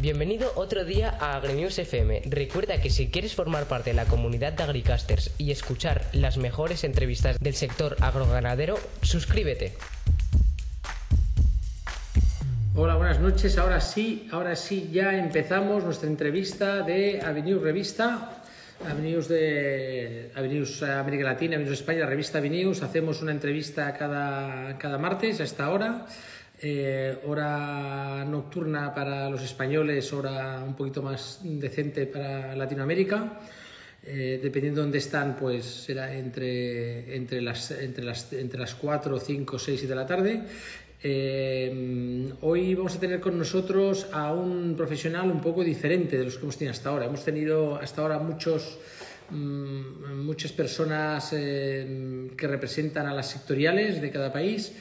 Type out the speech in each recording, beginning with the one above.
Bienvenido otro día a AgriNews FM. Recuerda que si quieres formar parte de la comunidad de Agricasters y escuchar las mejores entrevistas del sector agroganadero, suscríbete. Hola, buenas noches. Ahora sí, ahora sí, ya empezamos nuestra entrevista de Avenews Revista. Avenews de América Latina, Avenews España, revista Avenews. Hacemos una entrevista cada, cada martes a esta hora. Eh, hora nocturna para los españoles, hora un poquito más decente para Latinoamérica. Eh, dependiendo de dónde están, pues será entre, entre, las, entre, las, entre las 4, 5, 6 y de la tarde. Eh, hoy vamos a tener con nosotros a un profesional un poco diferente de los que hemos tenido hasta ahora. Hemos tenido hasta ahora muchos, mm, muchas personas que representan a las sectoriales de cada país.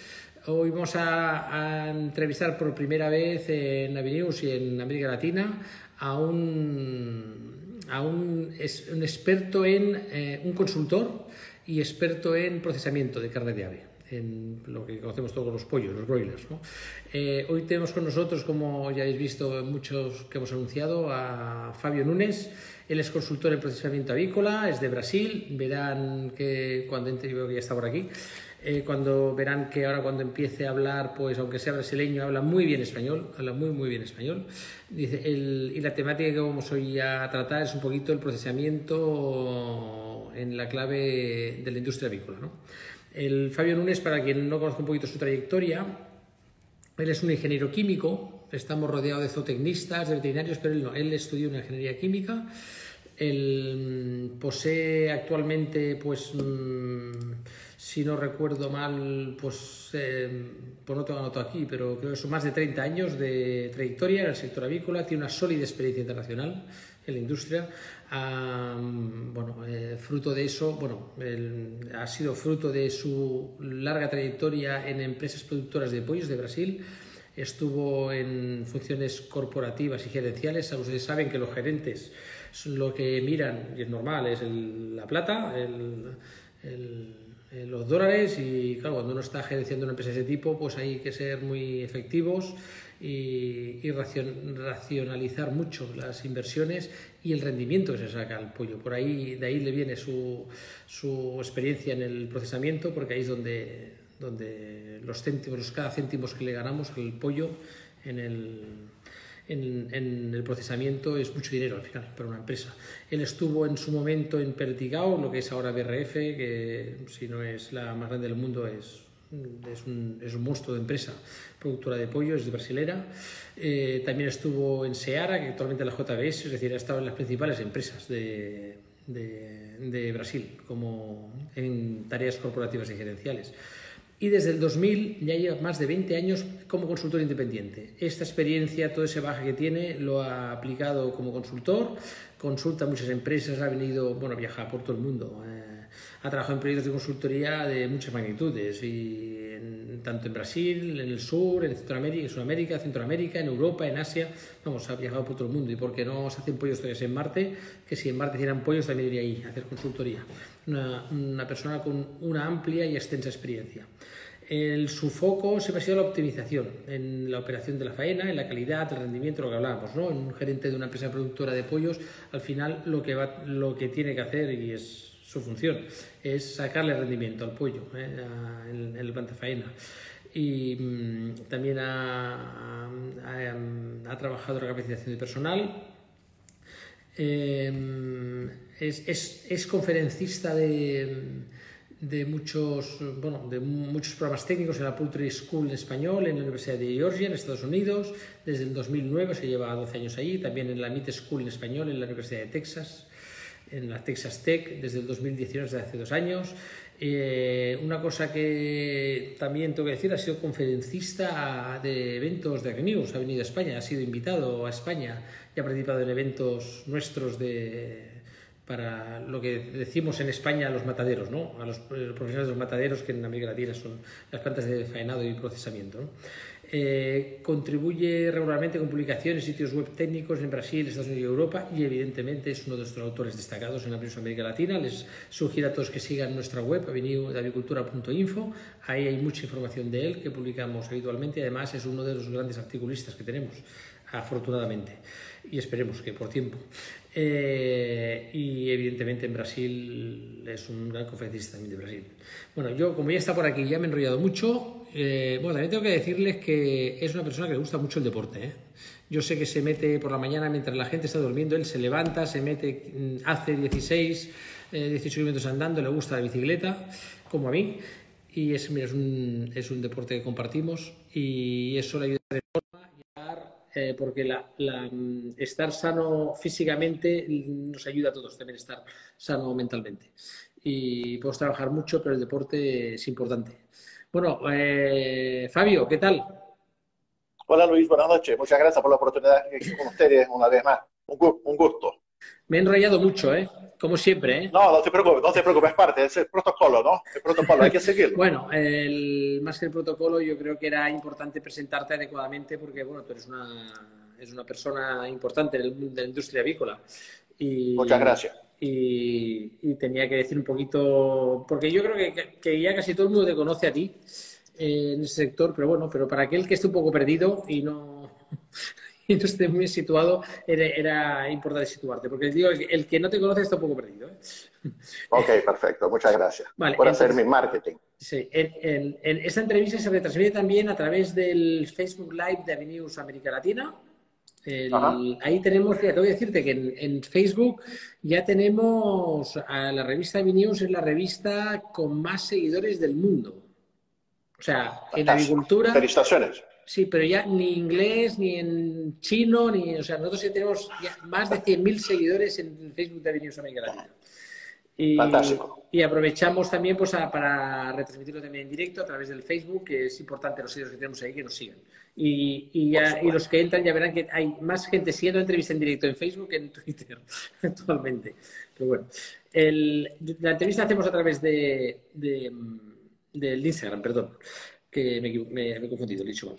Hoy vamos a, entrevistar por primera vez en Avenews y en América Latina a un, a un, un experto en, eh, un consultor y experto en procesamiento de carne de ave en lo que conocemos todos los pollos, los broilers. Eh, hoy tenemos con nosotros, como ya habéis visto muchos que hemos anunciado, a Fabio Núñez. Él es consultor en procesamiento avícola, es de Brasil. Verán que cuando entre, yo que ya está por aquí, eh, cuando verán que ahora cuando empiece a hablar, pues aunque sea brasileño, habla muy bien español, habla muy muy bien español. Dice, y la temática que vamos hoy a tratar es un poquito el procesamiento en la clave de la industria avícola. ¿no? El Fabio Núñez, para quien no conozca un poquito su trayectoria, él es un ingeniero químico, estamos rodeados de zootecnistas, de veterinarios, pero él no, él estudió una ingeniería química. Él mm, posee actualmente, pues, mm, si no recuerdo mal, pues, eh, pues no tengo anotado aquí, pero creo que son más de 30 años de trayectoria en el sector avícola, tiene una sólida experiencia internacional en la industria. bueno, eh, fruto de eso, bueno, ha sido fruto de su larga trayectoria en empresas productoras de pollos de Brasil. Estuvo en funciones corporativas y gerenciales. Ustedes saben que los gerentes lo que miran, y es normal, es la plata, el eh, los dólares y claro, cuando uno está gerenciando una empresa de ese tipo, pues hay que ser muy efectivos y, racionalizar mucho las inversiones y el rendimiento que se saca al pollo. Por ahí, de ahí le viene su, su experiencia en el procesamiento, porque ahí es donde, donde los céntimos, cada céntimos que le ganamos al pollo en el en, el procesamiento es mucho dinero al final para una empresa. Él estuvo en su momento en Pertigao, lo que es ahora BRF, que si no es la más grande del mundo es, es, un, es monstruo de empresa, productora de pollo, es de brasilera. Eh, también estuvo en Seara, que actualmente es la JBS, es decir, ha estado en las principales empresas de, de Brasil, como en tareas corporativas y gerenciales y desde el 2000 ya lleva más de 20 años como consultor independiente. Esta experiencia, todo ese baje que tiene, lo ha aplicado como consultor, consulta a muchas empresas, ha venido, bueno, viaja por todo el mundo, eh, ha trabajado en proyectos de consultoría de muchas magnitudes, y tanto en Brasil, en el sur, en Centroamérica, en Sudamérica, Centroamérica, en Europa, en Asia, vamos, ha viajado por todo el mundo. ¿Y por qué no se hacen pollos todavía en Marte? Que si en Marte hicieran pollos también iría ahí a hacer consultoría. Una, una persona con una amplia y extensa experiencia. El, su foco siempre ha sido la optimización en la operación de la faena, en la calidad, el rendimiento, lo que hablábamos, ¿no? Un gerente de una empresa productora de pollos, al final lo que, va, lo que tiene que hacer, y es su función, es sacarle rendimiento al pollo ¿eh? en, el planta faena. Y mm, también ha, ha, trabajado en la capacitación de personal. Eh, es, es, es conferencista de de muchos, bueno, de muchos programas técnicos en la Poultry School en español, en la Universidad de Georgia, en Estados Unidos. Desde el 2009 se lleva 12 años allí. También en la Meat School en español en la Universidad de Texas, en la Texas Tech, desde el 2019, desde hace dos años. Eh, una cosa que también tengo que decir, ha sido conferencista de eventos de Agnews, ha venido a España, ha sido invitado a España y ha participado en eventos nuestros de para lo que decimos en España los mataderos, ¿no? a los, eh, profesionales de los mataderos, que en América Latina son las plantas de faenado y procesamiento. Eh, contribuye regularmente con publicaciones, sitios web técnicos en Brasil, Estados Unidos y Europa y evidentemente es uno de nuestros autores destacados en la América Latina. Les sugiero a todos que sigan nuestra web, avenidavicultura.info. Ahí hay mucha información de él que publicamos habitualmente y además es uno de los grandes articulistas que tenemos afortunadamente, y esperemos que por tiempo. Eh, y evidentemente en Brasil es un gran conferencista también de Brasil. Bueno, yo como ya está por aquí, ya me he enrollado mucho. Eh, bueno, también tengo que decirles que es una persona que le gusta mucho el deporte. ¿eh? Yo sé que se mete por la mañana mientras la gente está durmiendo, él se levanta, se mete, mm, hace 16, 18 kilómetros andando, le gusta la bicicleta, como a mí. Y es, es, un, es un deporte que compartimos y eso le ayuda de forma eh, porque la, mm, estar sano físicamente nos ayuda a todos también estar sano mentalmente. Y podemos trabajar mucho, pero el deporte es importante. Bueno, eh, Fabio, ¿qué tal? Hola Luis, buenas noches. Muchas gracias por la oportunidad de estar con ustedes una vez más. Un, gusto. Me he enrollado mucho, ¿eh? Como siempre, ¿eh? No, no te preocupes, no te preocupes, es parte, es el protocolo, ¿no? El protocolo, hay que seguirlo. bueno, el, más que el protocolo, yo creo que era importante presentarte adecuadamente porque, bueno, tú eres una, persona importante en el mundo de la industria avícola. Y, Muchas gracias. Y, tenía que decir un poquito, porque yo creo que, que, ya casi todo el mundo te conoce a ti eh, en ese sector, pero bueno, pero para aquel que esté un poco perdido y no y no esté muy situado, era, importante situarte, porque digo, el, que no te conoce está un poco perdido. ¿eh? Ok, perfecto, muchas gracias por hacer mi marketing. Sí, en, esta entrevista se retransmite también a través del Facebook Live de Avenues América Latina. Ahí tenemos, fíjate, tengo que decirte que en, Facebook ya tenemos a la revista Avenues, es la revista con más seguidores del mundo. O sea, en agricultura. Felicitaciones. Sí, pero ya ni inglés, ni en chino, ni. O sea, nosotros ya tenemos más de 100.000 seguidores en Facebook de Avenues América Latina. Y, Fantástico. Y aprovechamos también pues, para retransmitirlo también en directo a través del Facebook, que es importante los seguidores que tenemos ahí que nos sigan. Y, y, y, los que entran ya verán que hay más gente siguiendo entrevista en directo en Facebook que en Twitter actualmente. Pero bueno, el, la entrevista hacemos a través de, de, del Instagram, perdón que me, he confundido, dicho mal.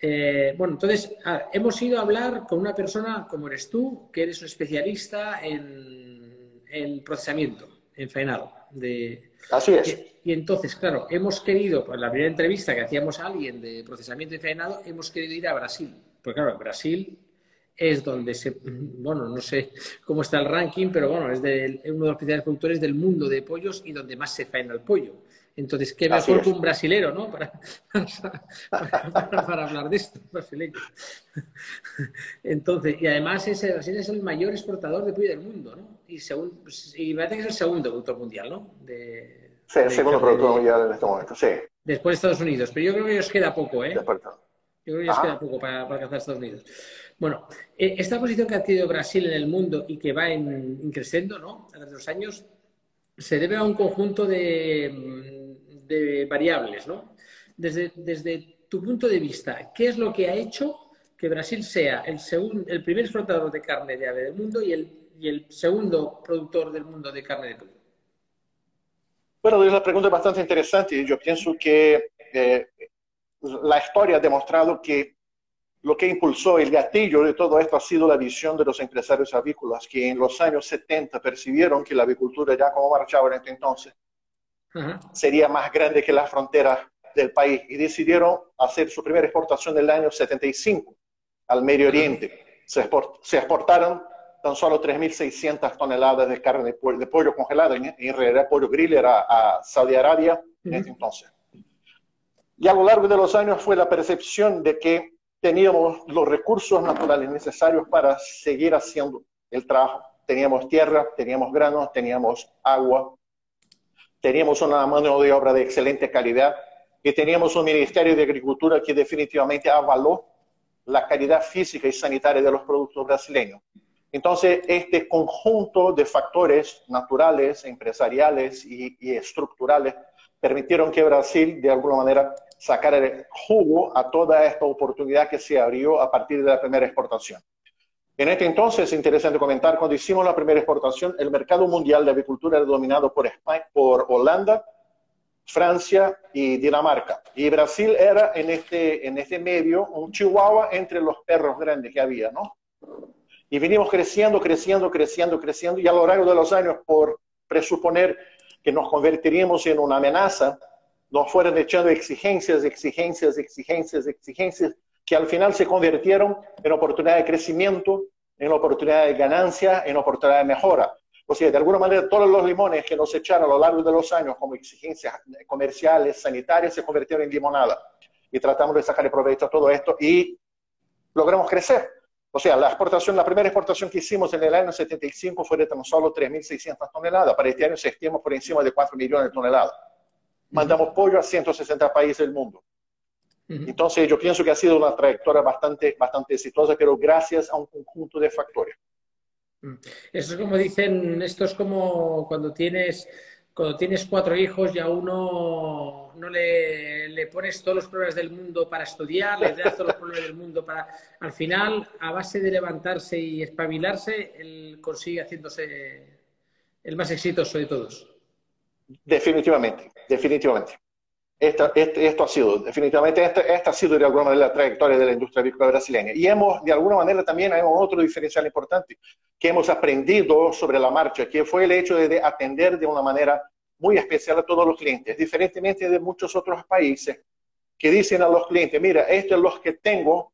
Eh, bueno, entonces hemos ido a hablar con una persona como eres tú, que eres un especialista en, el procesamiento, en faenado. De, Así es. Y, entonces, claro, hemos querido, por la primera entrevista que hacíamos a alguien de procesamiento y faenado, hemos querido ir a Brasil. Porque claro, Brasil es donde se, bueno, no sé cómo está el ranking, pero bueno, es de, uno de los principales productores del mundo de pollos y donde más se faena el pollo. Entonces, qué mejor que un brasilero, ¿no? Para, para, hablar de esto, brasileño. Entonces, y además ese Brasil es el mayor exportador de pollo del mundo, ¿no? Y, según, y parece que es el segundo productor mundial, ¿no? De, sí, el segundo productor mundial en este momento, sí. Después de Estados Unidos, pero yo creo que os queda poco, ¿eh? Yo creo que os queda poco para, para alcanzar Estados Unidos. Bueno, eh, esta posición que ha adquirido Brasil en el mundo y que va en, creciendo, ¿no? A través de los años, se debe a un conjunto de de variables, ¿no? Desde, desde tu punto de vista, ¿qué es lo que ha hecho que Brasil sea el, segundo, el primer exportador de carne de ave del mundo y el, y el segundo productor del mundo de carne de pollo? Bueno, es una pregunta bastante interesante yo pienso que eh, la historia ha demostrado que lo que impulsó el gatillo de todo esto ha sido la visión de los empresarios avícolas que en los años 70 percibieron que la avicultura ya como marchaba en este entonces sería más grande que las fronteras del país y decidieron hacer su primera exportación del año 75 al Medio Oriente. Se, exportaron tan solo 3.600 toneladas de carne de pollo, de pollo congelado, en, realidad pollo griller a, Saudi Arabia en ese entonces. Y a lo largo de los años fue la percepción de que teníamos los recursos naturales necesarios para seguir haciendo el trabajo. Teníamos tierra, teníamos granos, teníamos agua, teníamos una mano de obra de excelente calidad y teníamos un Ministerio de Agricultura que definitivamente avaló la calidad física y sanitaria de los productos brasileños. Entonces, este conjunto de factores naturales, empresariales y, y, estructurales permitieron que Brasil, de alguna manera, sacara el jugo a toda esta oportunidad que se abrió a partir de la primera exportación. En este entonces, es interesante comentar, cuando hicimos la primera exportación, el mercado mundial de avicultura era dominado por, España, por Holanda, Francia y Dinamarca. Y Brasil era en este, en este medio un chihuahua entre los perros grandes que había, ¿no? Y vinimos creciendo, creciendo, creciendo, creciendo, y a lo largo de los años, por presuponer que nos convertiríamos en una amenaza, nos fueron echando exigencias, exigencias, exigencias, exigencias, que al final se convirtieron en oportunidad de crecimiento, en oportunidad de ganancia, en oportunidad de mejora. O sea, de alguna manera, todos los limones que nos echaron a lo largo de los años como exigencias comerciales, sanitarias, se convirtieron en limonada. Y tratamos de sacar provecho a todo esto y logramos crecer. O sea, la exportación, la primera exportación que hicimos en el año 75 fue de tan solo 3.600 toneladas. Para este año se estima por encima de 4 millones de toneladas. Mandamos pollo a 160 países del mundo. Entonces, yo pienso que ha sido una trayectoria bastante, bastante exitosa, pero gracias a un conjunto de factores. Mm. Eso es como dicen, esto es como cuando tienes, cuando tienes cuatro hijos y a uno no le, le pones todos los problemas del mundo para estudiar, le das todos los problemas del mundo para... Al final, a base de levantarse y espabilarse, él consigue haciéndose el más exitoso de todos. Definitivamente, definitivamente. Esta, este, esto ha sido, definitivamente, esta, esta, ha sido de alguna manera la trayectoria de la industria avícola brasileña. Y hemos, de alguna manera, también hay otro diferencial importante que hemos aprendido sobre la marcha, que fue el hecho de, atender de una manera muy especial a todos los clientes, diferentemente de muchos otros países que dicen a los clientes, mira, esto es lo que tengo.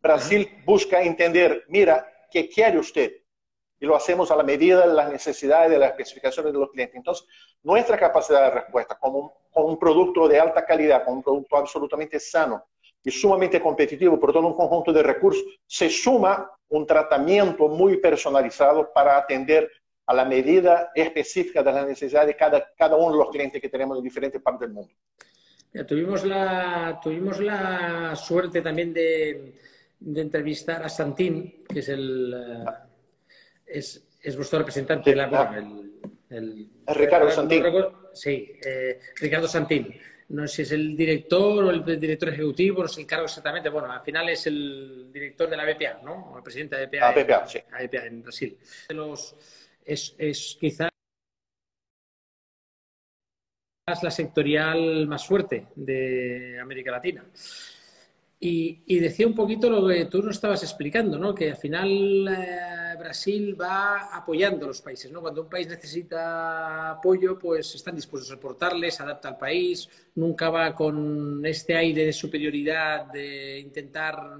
Brasil busca entender, mira, ¿qué quiere usted? Y lo hacemos a la medida de las necesidades, de las especificaciones de los clientes. Entonces, nuestra capacidad de respuesta como con un producto de alta calidad, con un producto absolutamente sano y sumamente competitivo por todo un conjunto de recursos, se suma un tratamiento muy personalizado para atender a la medida específica de las necesidades de cada, cada uno de los clientes que tenemos en diferentes partes del mundo. tuvimos, la, tuvimos la suerte también de, de entrevistar a Santín, que es el... Uh es, es vuestro representante, la, el, el, Ricardo Santín. sí, eh, Ricardo Santín. No sé si es el director o el director ejecutivo, no sé el cargo exactamente. Bueno, al final es el director de la BPA, ¿no? O el presidente de BPA, la BPA, sí. BPA en Brasil. Los, es, es quizás la sectorial más fuerte de América Latina. Y, decía un poquito lo que tú nos estabas explicando, ¿no? que al final eh, Brasil va apoyando a los países. ¿no? Cuando un país necesita apoyo, pues están dispuestos a aportarle, se adapta al país, nunca va con este aire de superioridad de intentar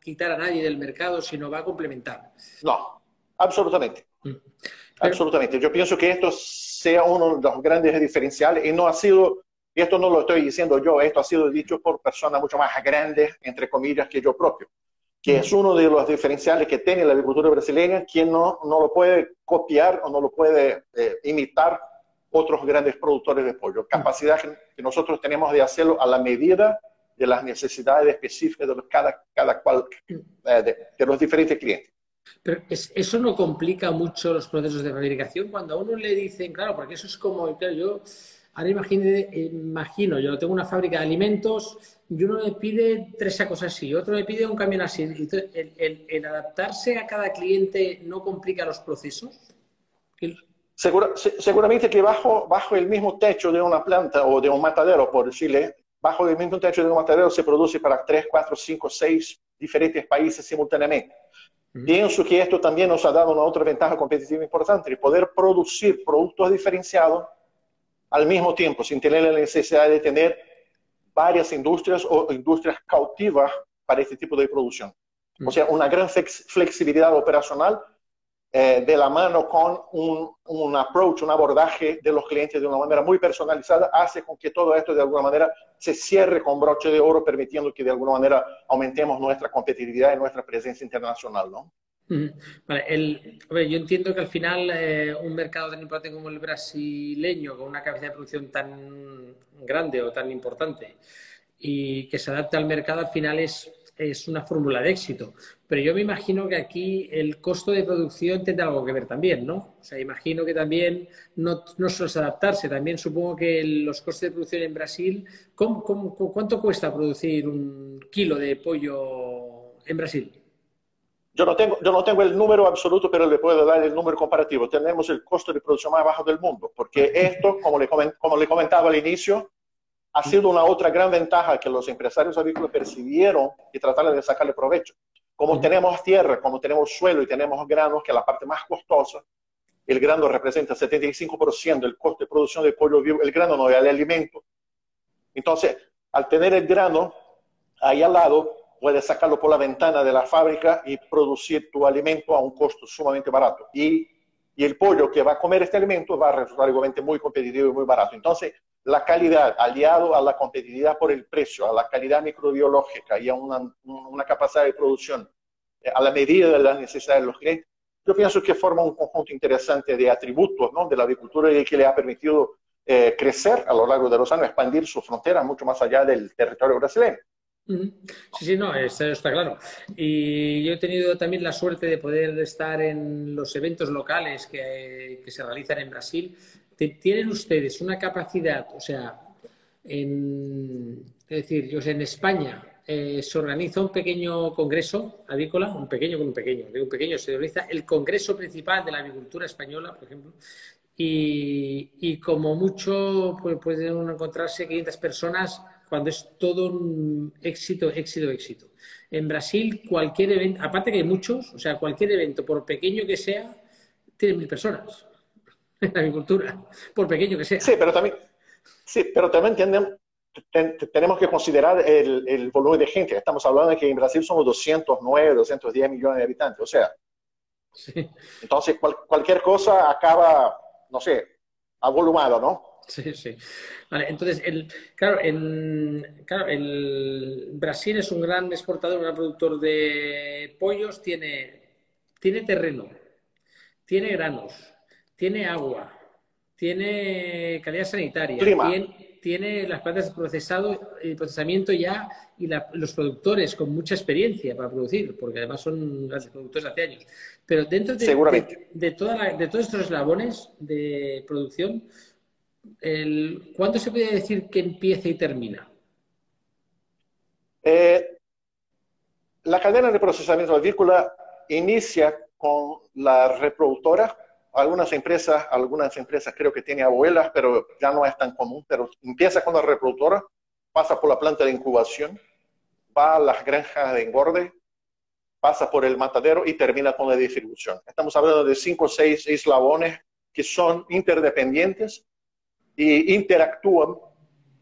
quitar a nadie del mercado, sino va a complementar. No, absolutamente. Mm. absolutamente. Yo pienso que esto sea uno de los grandes diferenciales y no ha sido y esto no lo estoy diciendo yo, esto ha sido dicho por personas mucho más grandes, entre comillas, que yo propio, que es uno de los diferenciales que tiene la agricultura brasileña, quien no, no lo puede copiar o no lo puede eh, imitar otros grandes productores de pollo. Capacidad que nosotros tenemos de hacerlo a la medida de las necesidades específicas de cada, cada cual eh, de, los diferentes clientes. Pero eso no complica mucho los procesos de fabricación cuando a uno le dicen, claro, porque eso es como, claro, yo Ahora imagine, imagino, yo tengo una fábrica de alimentos y uno le pide tres sacos así, otro le pide un camión así. ¿El, adaptarse a cada cliente no complica los procesos? seguramente que bajo, bajo el mismo techo de una planta o de un matadero, por decirle, bajo el mismo techo de un matadero se produce para tres, cuatro, cinco, seis diferentes países simultáneamente. Pienso que esto también nos ha dado una otra ventaja competitiva importante, el poder producir productos diferenciados al mismo tiempo, sin tener la necesidad de tener varias industrias o industrias cautivas para este tipo de producción. O sea, una gran flexibilidad operacional eh, de la mano con un, un, approach, un abordaje de los clientes de una manera muy personalizada, hace con que todo esto de alguna manera se cierre con broche de oro, permitiendo que de alguna manera aumentemos nuestra competitividad y nuestra presencia internacional, ¿no? Vale, el, yo entiendo que al final eh, un mercado tan importante como el brasileño, con una capacidad de producción tan grande o tan importante y que se adapte al mercado, al final es, es una fórmula de éxito. Pero yo me imagino que aquí el costo de producción tendrá algo que ver también, ¿no? O sea, imagino que también no, no solo es adaptarse, también supongo que los costos de producción en Brasil, cuánto cuesta producir un kilo de pollo en Brasil? Yo no, tengo, yo no tengo el número absoluto, pero le puedo dar el número comparativo. Tenemos el costo de producción más bajo del mundo, porque esto, como le, como le comentaba al inicio, ha sido una otra gran ventaja que los empresarios agrícolas percibieron y trataron de sacarle provecho. Como tenemos tierra, como tenemos suelo y tenemos granos, que es la parte más costosa, el grano representa 75% del costo de producción de pollo vivo, el grano no es el alimento. Entonces, al tener el grano, ahí al lado puedes sacarlo por la ventana de la fábrica y producir tu alimento a un costo sumamente barato. Y, y el pollo que va a comer este alimento va a resultar igualmente muy competitivo y muy barato. Entonces, la calidad, aliado a la competitividad por el precio, a la calidad microbiológica y a una, una capacidad de producción eh, a la medida de las necesidades de los clientes, yo pienso que forma un conjunto interesante de atributos ¿no? de la agricultura y que le ha permitido eh, crecer a lo largo de los años, expandir su frontera mucho más allá del territorio brasileño. Sí, sí, no, eso está claro. Y yo he tenido también la suerte de poder estar en los eventos locales que, se realizan en Brasil. ¿Tienen ustedes una capacidad, o sea, en, es decir, yo sé, en España eh, se organiza un pequeño congreso avícola, un pequeño con un pequeño, de un pequeño, se organiza el congreso principal de la agricultura española, por ejemplo, y, como mucho pues, pueden encontrarse 500 personas cuando es todo un éxito, éxito, éxito. En Brasil, cualquier evento, aparte que hay muchos, o sea, cualquier evento, por pequeño que sea, tiene mil personas en la agricultura, por pequeño que sea. Sí, pero también, sí, pero también tenemos que considerar el, volumen de gente. Estamos hablando de que en Brasil somos 209, 210 millones de habitantes, o sea. Entonces, cualquier cosa acaba no sé, avolumado, ¿no? Sí, sí. Vale, entonces, el, claro, el, claro, el Brasil es un gran exportador, un gran productor de pollos, tiene, tiene terreno, tiene granos, tiene agua, tiene calidad sanitaria, tiene, tiene las plantas de procesado y procesamiento ya y los productores con mucha experiencia para producir, porque además son grandes productores hace años. Pero dentro de, de, de, todos estos eslabones de producción, el, ¿cuándo se puede decir que empieza y termina? Eh, la cadena de procesamiento avícola inicia con la reproductora algunas empresas, algunas empresas creo que tienen abuelas, pero ya no es tan común, pero empieza con la reproductora, pasa por la planta de incubación, va a las granjas de engorde, pasa por el matadero y termina con la distribución. Estamos hablando de cinco o seis eslabones que son interdependientes y interactúan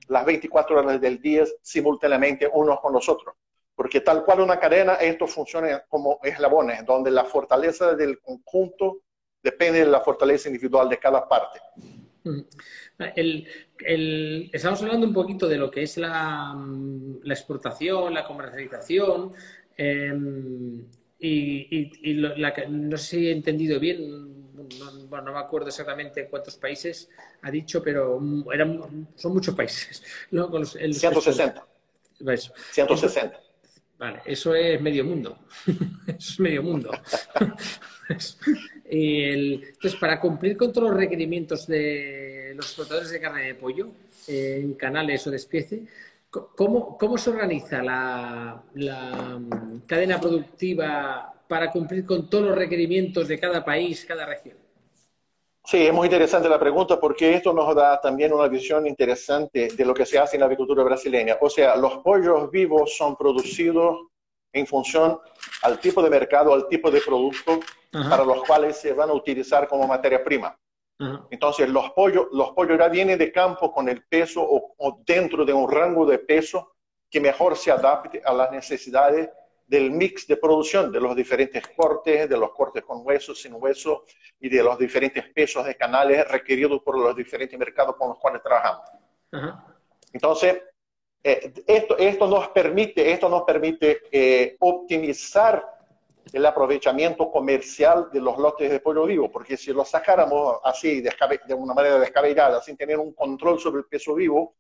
las 24 horas del día simultáneamente unos con los otros. Porque tal cual una cadena, esto funciona como eslabones, donde la fortaleza del conjunto depende de la fortaleza individual de cada parte. Mm. estamos hablando un poquito de lo que es la, la exportación, la comercialización, em, y, no sé si he entendido bien, no, no, me acuerdo exactamente cuántos países ha dicho, pero eran, son muchos países. 160. 160. Vale, eso es medio mundo. eso es medio mundo. entonces, para cumplir con todos los requerimientos de los exportadores de carne de pollo en canales o de especie, ¿cómo, cómo se organiza la, la, mm, cadena productiva para cumplir con todos los requerimientos de cada país, cada región? Sí, es muy interesante la pregunta porque esto nos da también una visión interesante de lo que se hace en la agricultura brasileña. O sea, los pollos vivos son producidos en función al tipo de mercado, al tipo de producto para los cuales se van a utilizar como materia prima. Entonces, los pollos, los pollos ya vienen de campo con el peso o, dentro de un rango de peso que mejor se adapte a las necesidades del mix de producción, de los diferentes cortes, de los cortes con hueso, sin hueso y de los diferentes pesos de canales requeridos por los diferentes mercados con los cuales trabajamos. Entonces, eh, esto, esto nos permite, esto nos permite eh, optimizar el aprovechamiento comercial de los lotes de pollo vivo, porque si lo sacáramos así, de una manera descabellada, sin tener un control sobre el peso vivo,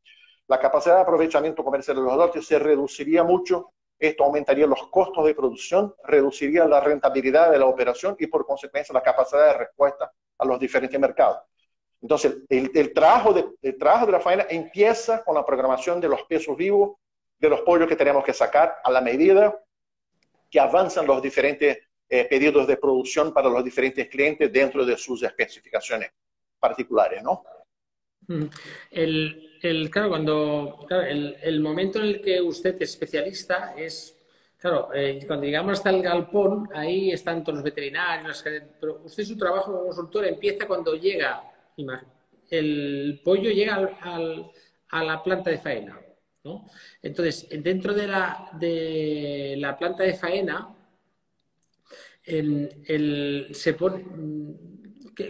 la capacidad de aprovechamiento comercial de los lotes se reduciría mucho, esto aumentaría los costos de producción, reduciría la rentabilidad de la operación y por consecuencia la capacidad de respuesta a los diferentes mercados. Entonces, el, trabajo de, trabajo de la faena empieza con la programación de los pesos vivos, de los pollos que tenemos que sacar a la medida que avanzan los diferentes eh, pedidos de producción para los diferentes clientes dentro de sus especificaciones particulares, ¿no? El, el claro, cuando el, el, momento en el que usted es especialista es, claro, eh, cuando llegamos hasta el galpón, ahí están todos los veterinarios, pero usted su trabajo como consultor empieza cuando llega el pollo llega al, a la planta de faena. ¿no? Entonces, dentro de la, de la planta de faena, el, se pone,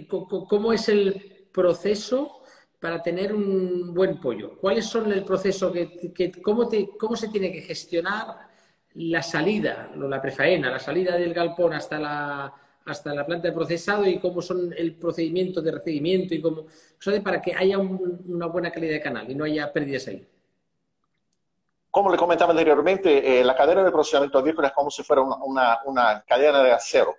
¿cómo es el proceso para tener un buen pollo? ¿Cuál es el proceso que, cómo, cómo se tiene que gestionar la salida, la prefaena, la salida del galpón hasta la, hasta la planta de procesado y cómo son el procedimiento de recibimiento y cómo, para que haya una buena calidad de canal y no haya pérdidas ahí. Como le comentaba anteriormente, eh, la cadena de procesamiento avícola es como si fuera una, una, cadena de acero.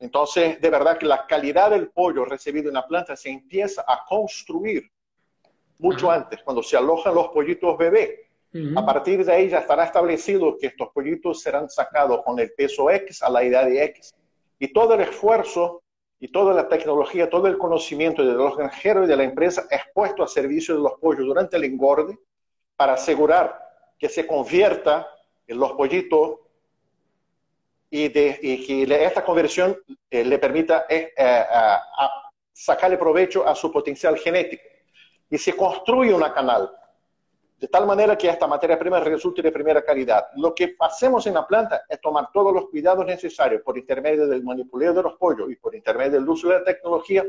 Entonces, de verdad que la calidad del pollo recibido en la planta se empieza a construir mucho antes, cuando se alojan los pollitos bebé. A partir de ahí ya estará establecido que estos pollitos serán sacados con el peso X a la edad de X y todo el esfuerzo y toda la tecnología, todo el conocimiento de los granjeros y de la empresa es puesto a servicio de los pollos durante el engorde para asegurar que se convierta en los pollitos y, de, que esta conversión eh, le permita eh, eh, sacarle provecho a su potencial genético. Y se construye una canal de tal manera que esta materia prima resulte de primera calidad. Lo que hacemos en la planta es tomar todos los cuidados necesarios por intermedio del manipuleo de los pollos y por intermedio del uso de la tecnología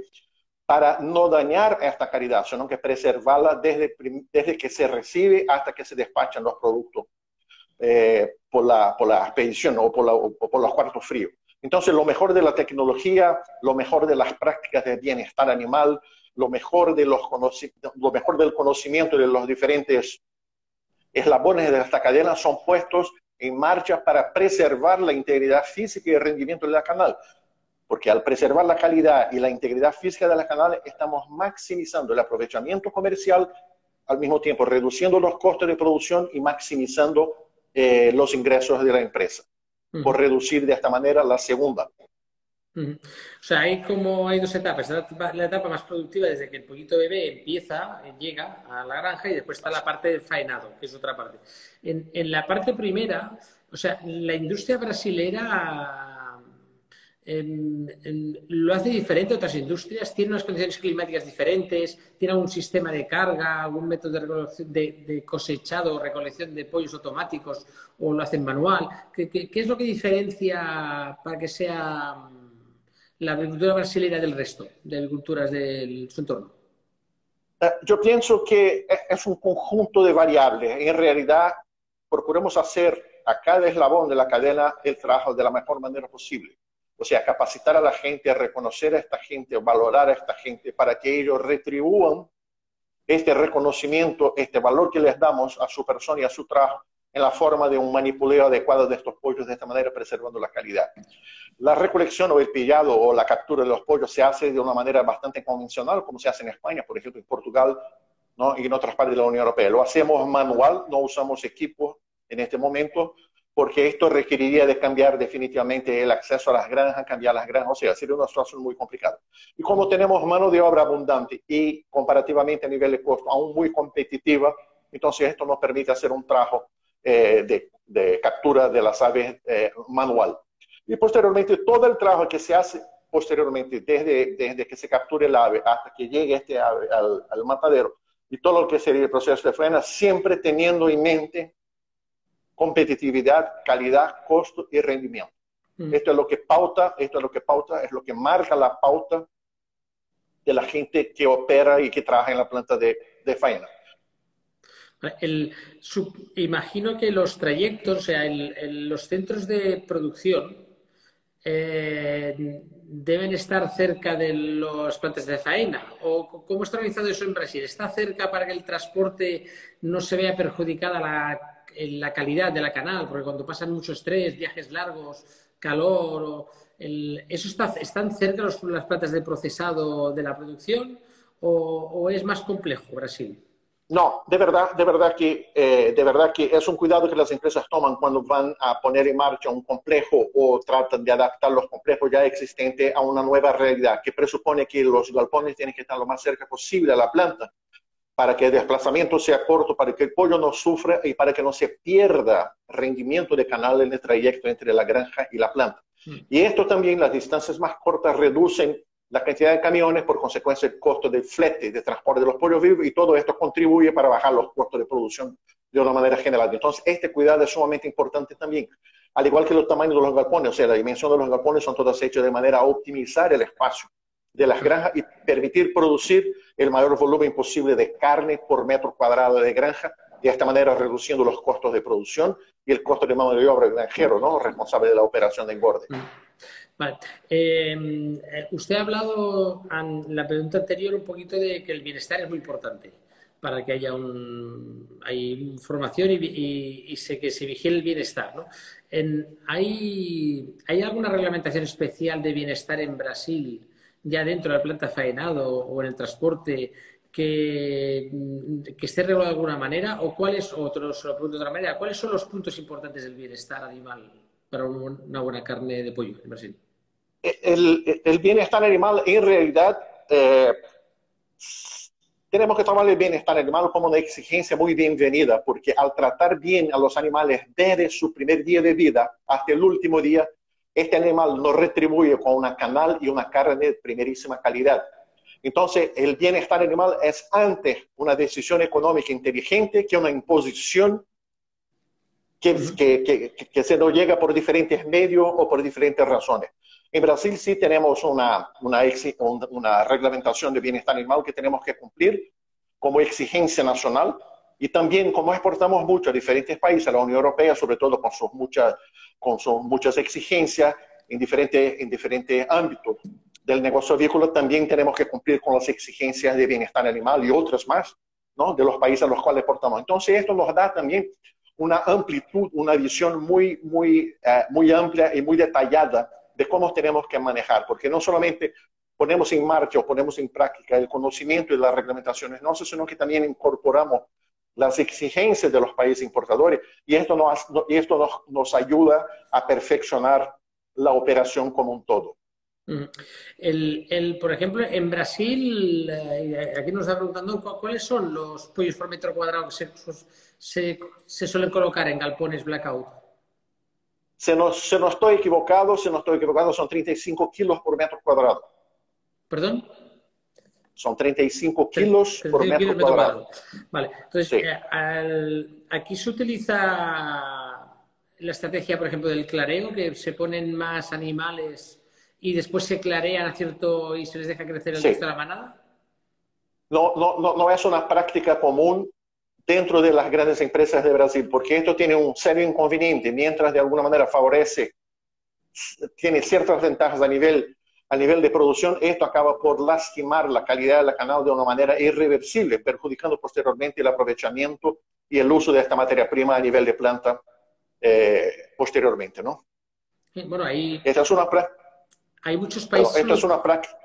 para no dañar esta calidad, sino que preservarla desde, desde que se recibe hasta que se despachan los productos eh, por, la, por la expedición o por, o por los cuartos fríos. Entonces, lo mejor de la tecnología, lo mejor de las prácticas de bienestar animal, lo mejor, de los lo mejor del conocimiento de los diferentes eslabones de esta cadena son puestos en marcha para preservar la integridad física y el rendimiento de la canal. Porque al preservar la calidad y la integridad física de la canal, estamos maximizando el aprovechamiento comercial, al mismo tiempo reduciendo los costos de producción y maximizando eh, los ingresos de la empresa, por reducir de esta manera la segunda, o sea, hay como hay dos etapas. La etapa, más productiva desde que el pollito bebé empieza, eh, llega a la granja y después está la parte del faenado, que es otra parte. En, la parte primera, o sea, la industria brasilera lo hace diferente a otras industrias, tiene unas condiciones climáticas diferentes, tiene algún sistema de carga, algún método de, de, cosechado o recolección de pollos automáticos o lo hacen manual. ¿Qué, es lo que diferencia para que sea la agricultura brasileña del resto de agriculturas del su entorno? Eh, yo pienso que es un conjunto de variables. En realidad, procuramos hacer a cada eslabón de la cadena el trabajo de la mejor manera posible. O sea, capacitar a la gente, reconocer a esta gente, valorar a esta gente para que ellos retribuyan este reconocimiento, este valor que les damos a su persona y a su trabajo en la forma de un manipuleo adecuado de estos pollos de esta manera, preservando la calidad. La recolección o el pillado o la captura de los pollos se hace de una manera bastante convencional, como se hace en España, por ejemplo, en Portugal ¿no? y en otras partes de la Unión Europea. Lo hacemos manual, no usamos equipos en este momento, porque esto requeriría de cambiar definitivamente el acceso a las granjas, cambiar las granjas, o sea, sería una situación muy complicada. Y como tenemos mano de obra abundante y comparativamente a nivel de costo aún muy competitiva, entonces esto nos permite hacer un trabajo eh, de, captura de las aves eh, manual. Y posteriormente, todo el trabajo que se hace posteriormente, desde, desde que se capture el ave hasta que llegue este ave al, matadero, y todo lo que sería el proceso de frena, siempre teniendo en mente competitividad, calidad, costo y rendimiento. Mm. Esto es lo que pauta, esto es lo que pauta, es lo que marca la pauta de la gente que opera y que trabaja en la planta de, de faena. El, imagino que los trayectos, o sea, los centros de producción eh, deben estar cerca de los plantas de faena. ¿O cómo está organizado eso en Brasil? ¿Está cerca para que el transporte no se vea perjudicada la, la calidad de la canal? Porque cuando pasan mucho estrés, viajes largos, calor, ¿eso está, están cerca los, las plantas de procesado de la producción o es más complejo Brasil? No, de verdad, de verdad que, eh, de verdad que es un cuidado que las empresas toman cuando van a poner en marcha un complejo o tratan de adaptar los complejos ya existentes a una nueva realidad que presupone que los galpones tienen que estar lo más cerca posible a la planta para que el desplazamiento sea corto, para que el pollo no sufra y para que no se pierda rendimiento de canal en el trayecto entre la granja y la planta. Mm. Y esto también, las distancias más cortas reducen la cantidad de camiones, por consecuencia el costo del flete, de transporte de los pollos vivos, y todo esto contribuye para bajar los costos de producción de una manera general. Entonces, este cuidado es sumamente importante también. Al igual que los tamaños de los galpones, o sea, la dimensión de los galpones son todas hechas de manera a optimizar el espacio de las granjas y permitir producir el mayor volumen posible de carne por metro cuadrado de granja, de esta manera reduciendo los costos de producción y el costo de mano de obra granjero, ¿no? responsable de la operación de engorde. Mm. Vale. Em, eh, usted ha hablado en la pregunta anterior un poquito de que el bienestar es muy importante para que haya un, hay información y, sé que se vigile el bienestar. ¿no? ¿hay, ¿Hay alguna reglamentación especial de bienestar en Brasil, ya dentro de la planta faenado o en el transporte, que, que esté regulado de alguna manera? ¿O cuáles, otros, lo pregunto de otra manera, cuáles son los puntos importantes del bienestar animal para una buena carne de pollo en Brasil? El, el bienestar animal en realidad eh, tenemos que tomar el bienestar animal como una exigencia muy bienvenida, porque al tratar bien a los animales desde su primer día de vida hasta el último día, este animal nos retribuye con una canal y una carne de primerísima calidad. Entonces, el bienestar animal es antes una decisión económica inteligente que una imposición que, que, que, se nos llega por diferentes medios o por diferentes razones. En Brasil sí tenemos una, una, una reglamentación de bienestar animal que tenemos que cumplir como exigencia nacional y también como exportamos mucho a diferentes países, a la Unión Europea, sobre todo con sus muchas, con sus muchas exigencias en diferentes, en diferentes ámbitos del negocio avícola, también tenemos que cumplir con las exigencias de bienestar animal y otras más, ¿no? De los países a los cuales exportamos. Entonces, esto nos da también una amplitud, una visión muy, muy, eh, muy amplia y muy detallada de cómo tenemos que manejar, porque no solamente ponemos en marcha o ponemos en práctica el conocimiento y las reglamentaciones nuestras, sino que también incorporamos las exigencias de los países importadores y esto nos, y esto nos, nos ayuda a perfeccionar la operación como un todo. El, el, por ejemplo, en Brasil, eh, aquí nos está preguntando cuáles son los pollos por metro cuadrado que se, se, se suelen colocar en galpones blackout. Se no, se no estoy equivocado, se no estoy equivocado, son 35 kilos por metro cuadrado. ¿Perdón? Son 35 kilos por metro, cuadrado. Vale, entonces eh, aquí se utiliza la estrategia, por ejemplo, del clareo, que se ponen más animales y después se clarean a cierto y se les deja crecer el resto de la manada. No, no, no, no es una práctica común dentro de las grandes empresas de Brasil, porque esto tiene un serio inconveniente, mientras de alguna manera favorece, tiene ciertas ventajas a nivel, a nivel de producción, esto acaba por lastimar la calidad de la canal de una manera irreversible, perjudicando posteriormente el aprovechamiento y el uso de esta materia prima a nivel de planta eh, posteriormente, ¿no? Bueno, ahí... Esta es una hay muchos países... esto es una práctica...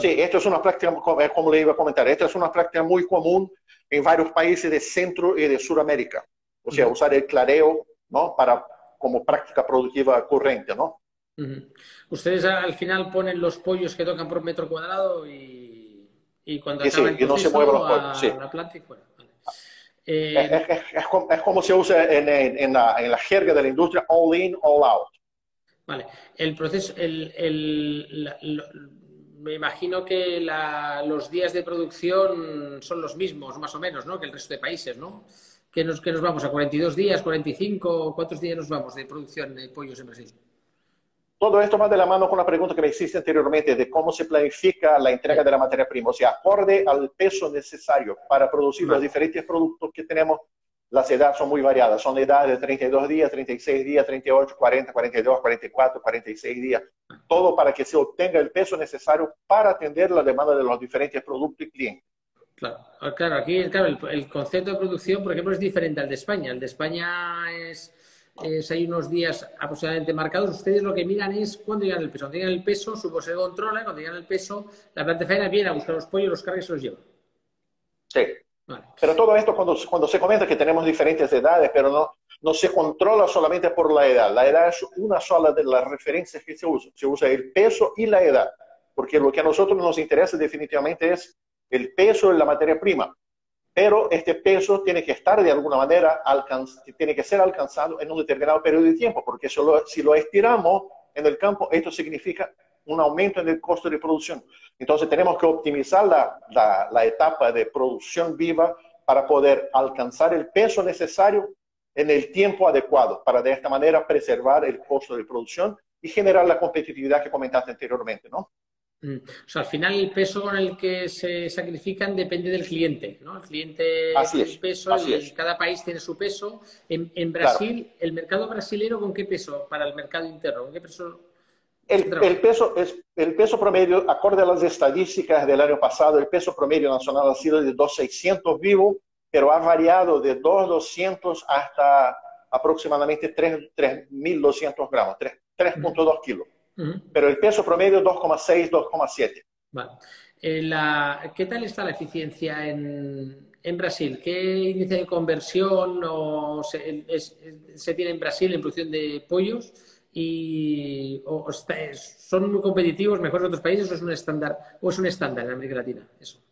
Sí, esto es una práctica, como le iba a comentar, esta es una práctica muy común en varios países de Centro y de Sudamérica. O sea, usar el clareo ¿no? para, como práctica productiva corriente, ¿no? Ustedes al final ponen los pollos que tocan por metro cuadrado y, y cuando acaba el no se mueven los pollos, sí. la planta y fuera. Eh, es, como, se usa en, en, la, en, la, jerga de la industria, all in, all out. Vale, el proceso, el, el, me imagino que los días de producción son los mismos, más o menos, ¿no? Que el resto de países, ¿no? Que nos, que nos vamos a 42 días, 45, ¿cuántos días nos vamos de producción de pollos en Brasil? Todo esto va de la mano con la pregunta que me hiciste anteriormente de cómo se planifica la entrega de la materia prima, o sea, acorde al peso necesario para producir los diferentes productos que tenemos las edades son muy variadas, son edades de 32 días, 36 días, 38, 40, 42, 44, 46 días, todo para que se obtenga el peso necesario para atender la demanda de los diferentes productos y clientes. Claro, ah, claro aquí el, concepto de producción, por ejemplo, es diferente al de España. El de España es, hay unos días aproximadamente marcados. Ustedes lo que miran es cuándo llegan el peso. Cuando llegan el peso, su se controla, cuando llegan el peso, la planta faena viene a buscar los pollos, los carga y se los lleva. Sí, pero todo esto cuando, cuando se comenta que tenemos diferentes edades, pero no, no se controla solamente por la edad. La edad es una sola de las referencias que se usa. Se usa el peso y la edad, porque lo que a nosotros nos interesa definitivamente es el peso de la materia prima. Pero este peso tiene que estar de alguna manera, tiene que ser alcanzado en un determinado periodo de tiempo, porque si lo estiramos en el campo, esto significa un aumento en el costo de producción. Entonces tenemos que optimizar la, la, etapa de producción viva para poder alcanzar el peso necesario en el tiempo adecuado, para de esta manera preservar el costo de producción y generar la competitividad que comentaste anteriormente, ¿no? Mm. O sea, al final el peso con el que se sacrifican depende del cliente, ¿no? El cliente así es, peso así es. cada país tiene su peso. En, en Brasil, ¿el mercado brasilero con qué peso para el mercado interno? ¿Con qué peso? El, el, peso es, el peso promedio, acorde a las estadísticas del año pasado, el peso promedio nacional ha sido de 2.600 vivo, pero ha variado de 2.200 hasta aproximadamente 3.200 gramos, 3.2 kilos. Uh -huh. Pero el peso promedio 2,6, 2,7. Vale. Eh, la, ¿Qué tal está la eficiencia en, en, Brasil? ¿Qué índice de conversión o se, es, se, tiene en Brasil en producción de pollos? ¿Y o, son muy competitivos, mejores que otros países o es un estándar o es un estándar en América Latina? Eso.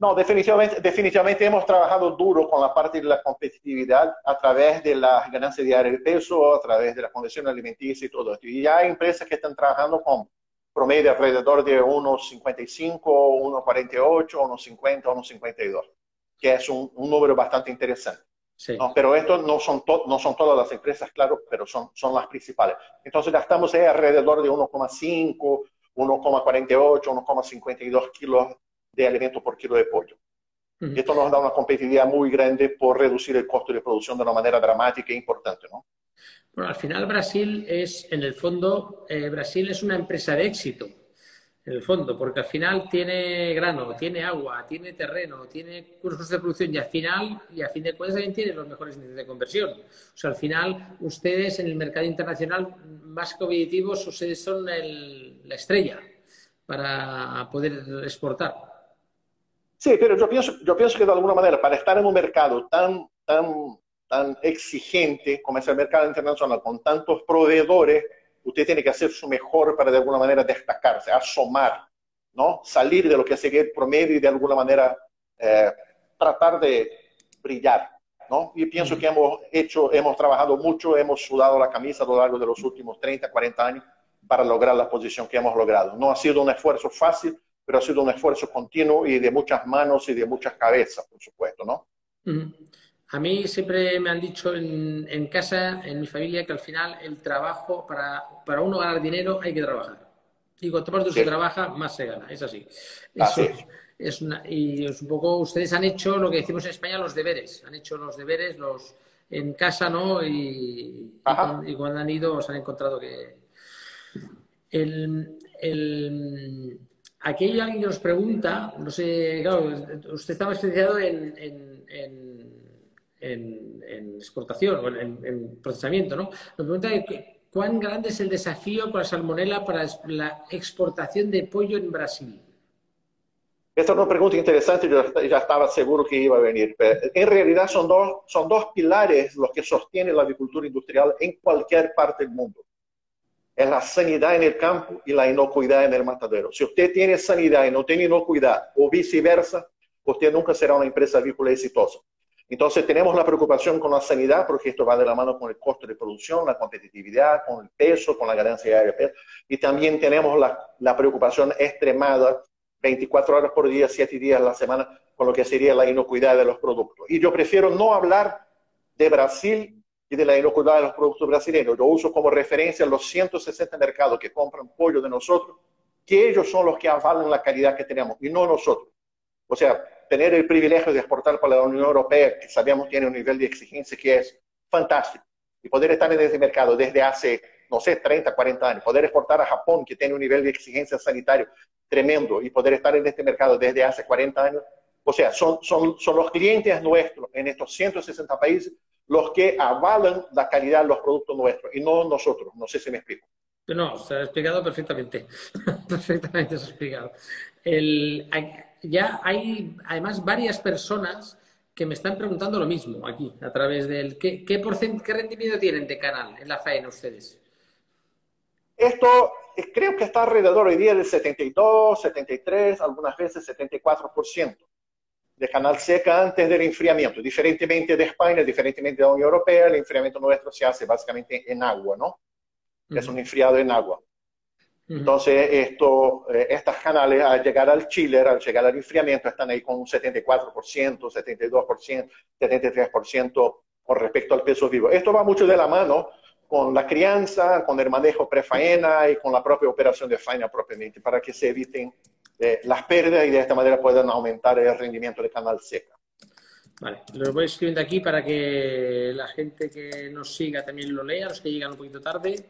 No, definitivamente, definitivamente hemos trabajado duro con la parte de la competitividad a través de las ganancias diarias de peso, a través de la condición alimenticia y todo esto. Y ya hay empresas que están trabajando con promedio alrededor de 1,55, 1,48, 1,50, 1,52, que es un, un, número bastante interesante. Sí. ¿no? Pero esto no son, no son todas las empresas, claro, pero son, son las principales. Entonces ya estamos ahí alrededor de 1,5, 1,48, 1,52 kilos de alimento por kilo de pollo. Uh -huh. Esto nos da una competitividad muy grande por reducir el costo de producción de una manera dramática e importante, ¿no? Bueno, al final Brasil es, en el fondo, eh, Brasil es una empresa de éxito, en el fondo, porque al final tiene grano, tiene agua, tiene terreno, tiene cursos de producción y al final, y a fin de cuentas también tiene los mejores índices de conversión. O sea, al final, ustedes en el mercado internacional más competitivos, ustedes son el, la estrella para poder exportar. Sí, pero yo pienso, yo pienso que de alguna manera, para estar en un mercado tan, tan, tan exigente como es el mercado internacional, con tantos proveedores, usted tiene que hacer su mejor para de alguna manera destacarse, asomar, ¿no? Salir de lo que sería el promedio y de alguna manera eh, tratar de brillar, ¿no? Y pienso que hemos hecho, hemos trabajado mucho, hemos sudado la camisa a lo largo de los últimos 30, 40 años para lograr la posición que hemos logrado. No ha sido un esfuerzo fácil, pero ha sido un esfuerzo continuo y de muchas manos y de muchas cabezas, por supuesto, ¿no? Uh -huh. A mí siempre me han dicho en, en, casa, en mi familia, que al final el trabajo, para, para uno ganar dinero hay que trabajar. Y cuanto más duro sí. se trabaja, más se gana. Es así. así Eso, es una, y es un poco, ustedes han hecho lo que decimos en España, los deberes. Han hecho los deberes los en casa, ¿no? Y, y, cuando, y cuando han ido, se han encontrado que... El, el, aquí hay alguien que nos pregunta, no sé, claro, usted estaba especializado en, en, en, en exportación o en, procesamiento, ¿no? Nos pregunta cuán grande es el desafío con la salmonela para la exportación de pollo en Brasil. Esta es una pregunta interesante, yo ya estaba seguro que iba a venir. En realidad son dos, son dos pilares los que sostienen la agricultura industrial en cualquier parte del mundo es la sanidad en el campo y la inocuidad en el matadero. Si usted tiene sanidad y no tiene inocuidad, o viceversa, usted nunca será una empresa agrícola exitosa. Entonces tenemos la preocupación con la sanidad, porque esto va de la mano con el costo de producción, la competitividad, con el peso, con la ganancia peso. Y también tenemos la, la preocupación extremada 24 horas por día, 7 días a la semana, con lo que sería la inocuidad de los productos. Y yo prefiero no hablar de Brasil y de la inocuidad de los productos brasileños. Yo uso como referencia los 160 mercados que compran pollo de nosotros, que ellos son los que avalan la calidad que tenemos y no nosotros. O sea, tener el privilegio de exportar para la Unión Europea, que sabemos tiene un nivel de exigencia que es fantástico, y poder estar en ese mercado desde hace, no sé, 30, 40 años, poder exportar a Japón, que tiene un nivel de exigencia sanitario tremendo, y poder estar en este mercado desde hace 40 años, o sea, son, son, son los clientes nuestros en estos 160 países los que avalan la calidad de los productos nuestros y no nosotros. No sé si me explico. No, se ha explicado perfectamente. perfectamente se ha explicado. El, ya hay además varias personas que me están preguntando lo mismo aquí, a través del... ¿Qué, qué, porcent, qué rendimiento tienen de canal en la faena ustedes? Esto creo que está alrededor hoy día del 72, 73, algunas veces 74% de canal seca antes del enfriamiento. Diferentemente de España, diferentemente de la Unión Europea, el enfriamiento nuestro se hace básicamente en agua, ¿no? Uh -huh. Es un enfriado en agua. Entonces, esto, eh, estas canales al llegar al chiller, al llegar al enfriamiento, están ahí con un 74%, 72%, 73% con respecto al peso vivo. Esto va mucho de la mano con la crianza, con el manejo prefaena y con la propia operación de faena propiamente, para que se eviten eh, las pérdidas y de esta manera puedan aumentar el rendimiento de canal seca. Vale, lo voy escribiendo aquí para que la gente que nos siga también lo lea, los que llegan un poquito tarde.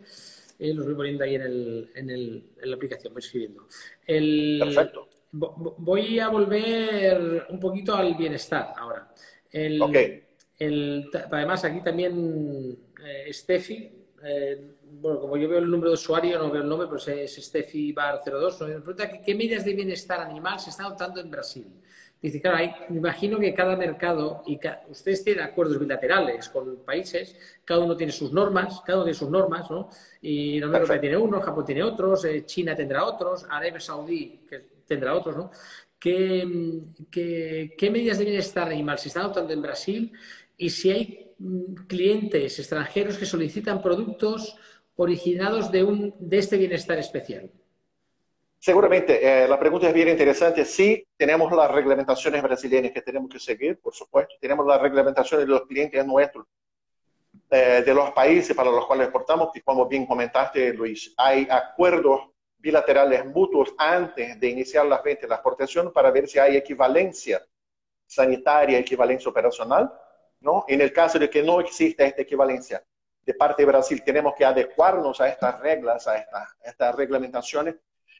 Eh, los voy poniendo ahí en, el, en, el, en, la aplicación, voy escribiendo. El, Perfecto. Voy a volver un poquito al bienestar ahora. El, ok. además, aquí también eh, Steffi, eh, bueno, como yo veo el número de usuario, no veo el nombre, pero es Steffi Bar 02, me pregunta qué medidas de bienestar animal se están adoptando en Brasil. Dice, claro, me imagino que cada mercado, y ustedes tienen acuerdos bilaterales con países, cada uno tiene sus normas, cada uno tiene sus normas, ¿no? Y la Unión Europea tiene uno, Japón tiene otros, eh, China tendrá otros, Arabia Saudí que tendrá otros, ¿no? ¿Qué, qué, medidas de bienestar animal se están adoptando en Brasil? Y si hay clientes extranjeros que solicitan productos originados de, un, de este bienestar especial. Seguramente, eh, la pregunta es bien interesante. Sí, tenemos las reglamentaciones brasileñas que tenemos que seguir, por supuesto. Tenemos las reglamentaciones de los clientes nuestros, eh, de los países para los cuales exportamos, y como bien comentaste, Luis, hay acuerdos bilaterales mutuos antes de iniciar las ventas la exportación para ver si hay equivalencia sanitaria, equivalencia operacional. ¿No? En el caso de que no exista esta equivalencia de parte de Brasil, tenemos que adecuarnos a estas reglas, a estas, reglamentaciones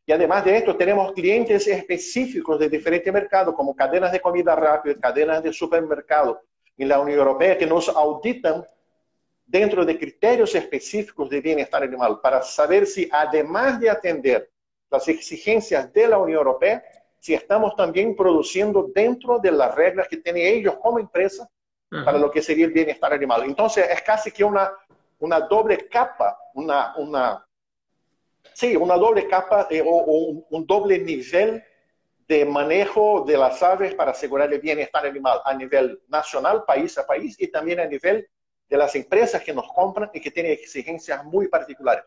y además de esto, tenemos clientes específicos de diferentes mercados, como cadenas de comida rápida, cadenas de supermercado en la Unión Europea, que nos auditan dentro de criterios específicos de bienestar animal para saber si, además de atender las exigencias de la Unión Europea, si estamos también produciendo dentro de las reglas que tienen ellos como empresa para lo que sería el bienestar animal. Entonces, es casi que una, una doble capa, una, una, Sí, una doble capa eh, o, o un, doble nivel de manejo de las aves para asegurar el bienestar animal a nivel nacional, país a país, y también a nivel de las empresas que nos compran y que tienen exigencias muy particulares.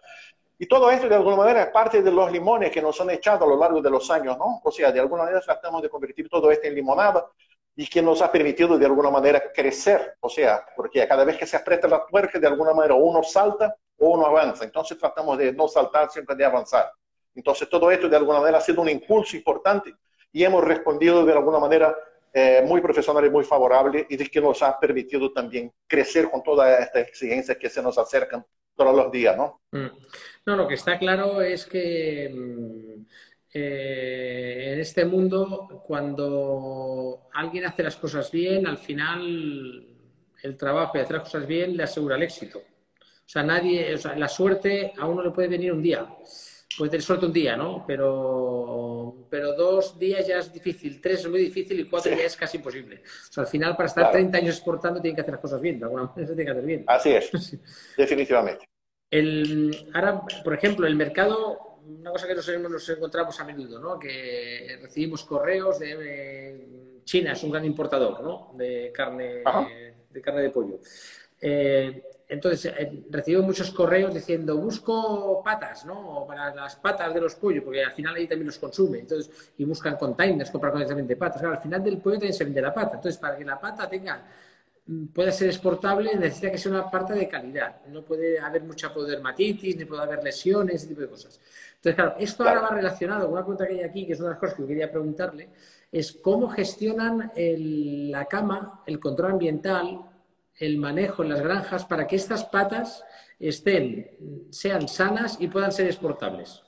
Y todo esto, de alguna manera, es parte de los limones que nos han echado a lo largo de los años, ¿no? O sea, de alguna manera tratamos de convertir todo esto en limonada y que nos ha permitido, de alguna manera, crecer. O sea, porque cada vez que se aprieta la tuerca, de alguna manera uno salta o no avanza. Entonces tratamos de no saltar, siempre de avanzar. Entonces todo esto de alguna manera ha sido un impulso importante y hemos respondido de alguna manera eh, muy profesional y muy favorable y de que nos ha permitido también crecer con todas estas exigencias que se nos acercan todos los días, ¿no? Mm. No, lo que está claro es que mm, eh, en este mundo, cuando alguien hace las cosas bien, al final el trabajo y hacer las cosas bien le asegura el éxito. O sea, nadie, o sea, la suerte a uno le puede venir un día. Puede tener suerte un día, ¿no? Pero, pero dos días ya es difícil, tres es muy difícil y cuatro ya es casi imposible. O sea, al final, para estar 30 años exportando, tienen que hacer las cosas bien, de alguna manera se tiene que hacer bien. Así es, definitivamente. El, ahora, por ejemplo, el mercado, una cosa que nos, nos encontramos a menudo, ¿no? Que recibimos correos de eh, China, es un gran importador, ¿no? De carne, de carne de pollo. Eh, entonces, eh, recibo muchos correos diciendo, busco patas, ¿no? Para las patas de los pollos, porque al final ahí también los consume. Entonces, y buscan containers, comprar de patas. Claro, al final del pollo también se vende la pata. Entonces, para que la pata tenga, mm, pueda ser exportable, necesita que sea una pata de calidad. No puede haber mucha podermatitis, ni puede haber lesiones, ese tipo de cosas. Entonces, claro, esto ahora va relacionado con una pregunta que hay aquí, que es una de las cosas que quería preguntarle, es cómo gestionan la cama, el control ambiental, el manejo en las granjas para que estas patas estén, sean sanas y puedan ser exportables.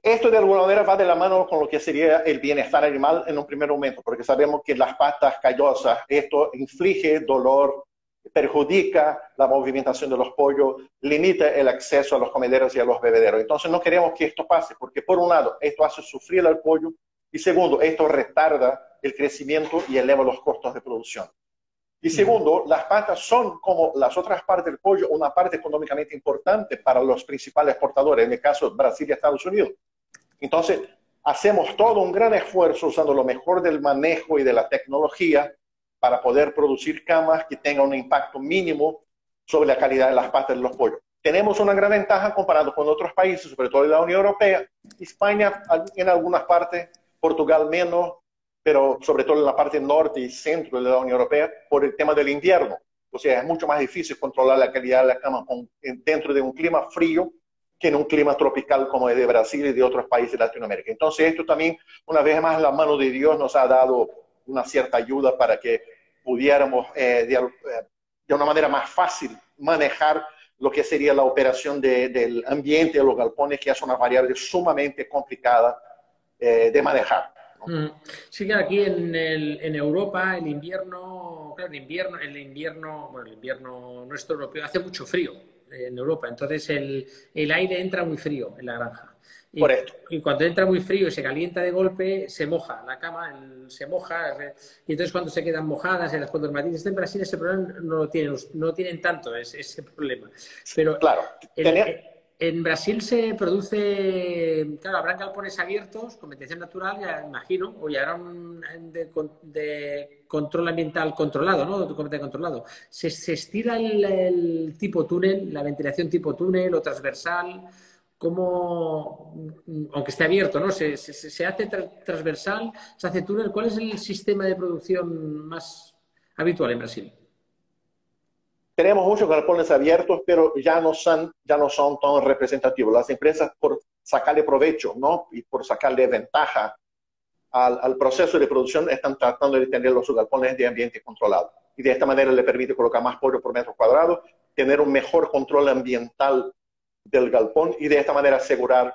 Esto de alguna manera va de la mano con lo que sería el bienestar animal en un primer momento, porque sabemos que las patas callosas, esto inflige dolor, perjudica la movimentación de los pollos, limita el acceso a los comederos y a los bebederos. Entonces no queremos que esto pase, porque por un lado esto hace sufrir al pollo y segundo, esto retarda el crecimiento y eleva los costos de producción. Y segundo, las patas son, como las otras partes del pollo, una parte económicamente importante para los principales exportadores, en el caso de Brasil y Estados Unidos. Entonces, hacemos todo un gran esfuerzo usando lo mejor del manejo y de la tecnología para poder producir camas que tengan un impacto mínimo sobre la calidad de las patas de los pollos. tenemos una gran ventaja comparado con otros países, sobre todo la Unión Europea. España en algunas partes, Portugal menos, pero sobre todo en la parte norte y centro de la Unión Europea, por el tema del invierno. O sea, es mucho más difícil controlar la calidad de la cama dentro de un clima frío que en un clima tropical como el de Brasil y de otros países de Latinoamérica. Entonces, esto también, una vez más, la mano de Dios nos ha dado una cierta ayuda para que pudiéramos eh, eh, de, una manera más fácil manejar lo que sería la operación del ambiente de los galpones, que es una variable sumamente complicada eh, de manejar. Mm. Sí, que aquí en, en, Europa el invierno, claro, el invierno, el invierno, bueno, el invierno nuestro europeo hace mucho frío en Europa, entonces el, el aire entra muy frío en la granja. Y, y, cuando entra muy frío y se calienta de golpe, se moja la cama, se moja. Y entonces cuando se quedan mojadas, en las cuando matines en Brasil ese problema no lo tienen, no tienen tanto ese, problema. Pero claro, en Brasil se produce, claro, habrán galpones abiertos con ventilación natural, ya imagino, o ya harán de, de, control ambiental controlado, ¿no? controlado. Se, se estira el, tipo túnel, la ventilación tipo túnel o transversal, como, aunque esté abierto, ¿no? Se, se, se hace transversal, se hace túnel. ¿Cuál es el sistema de producción más habitual en Brasil? tenemos muchos galpones abiertos, pero ya no son, ya no son tan representativos. Las empresas, por sacarle provecho ¿no? y por sacarle ventaja al, al, proceso de producción, están tratando de tener los galpones de ambiente controlado. Y de esta manera le permite colocar más pollo por metro cuadrado, tener un mejor control ambiental del galpón y de esta manera asegurar,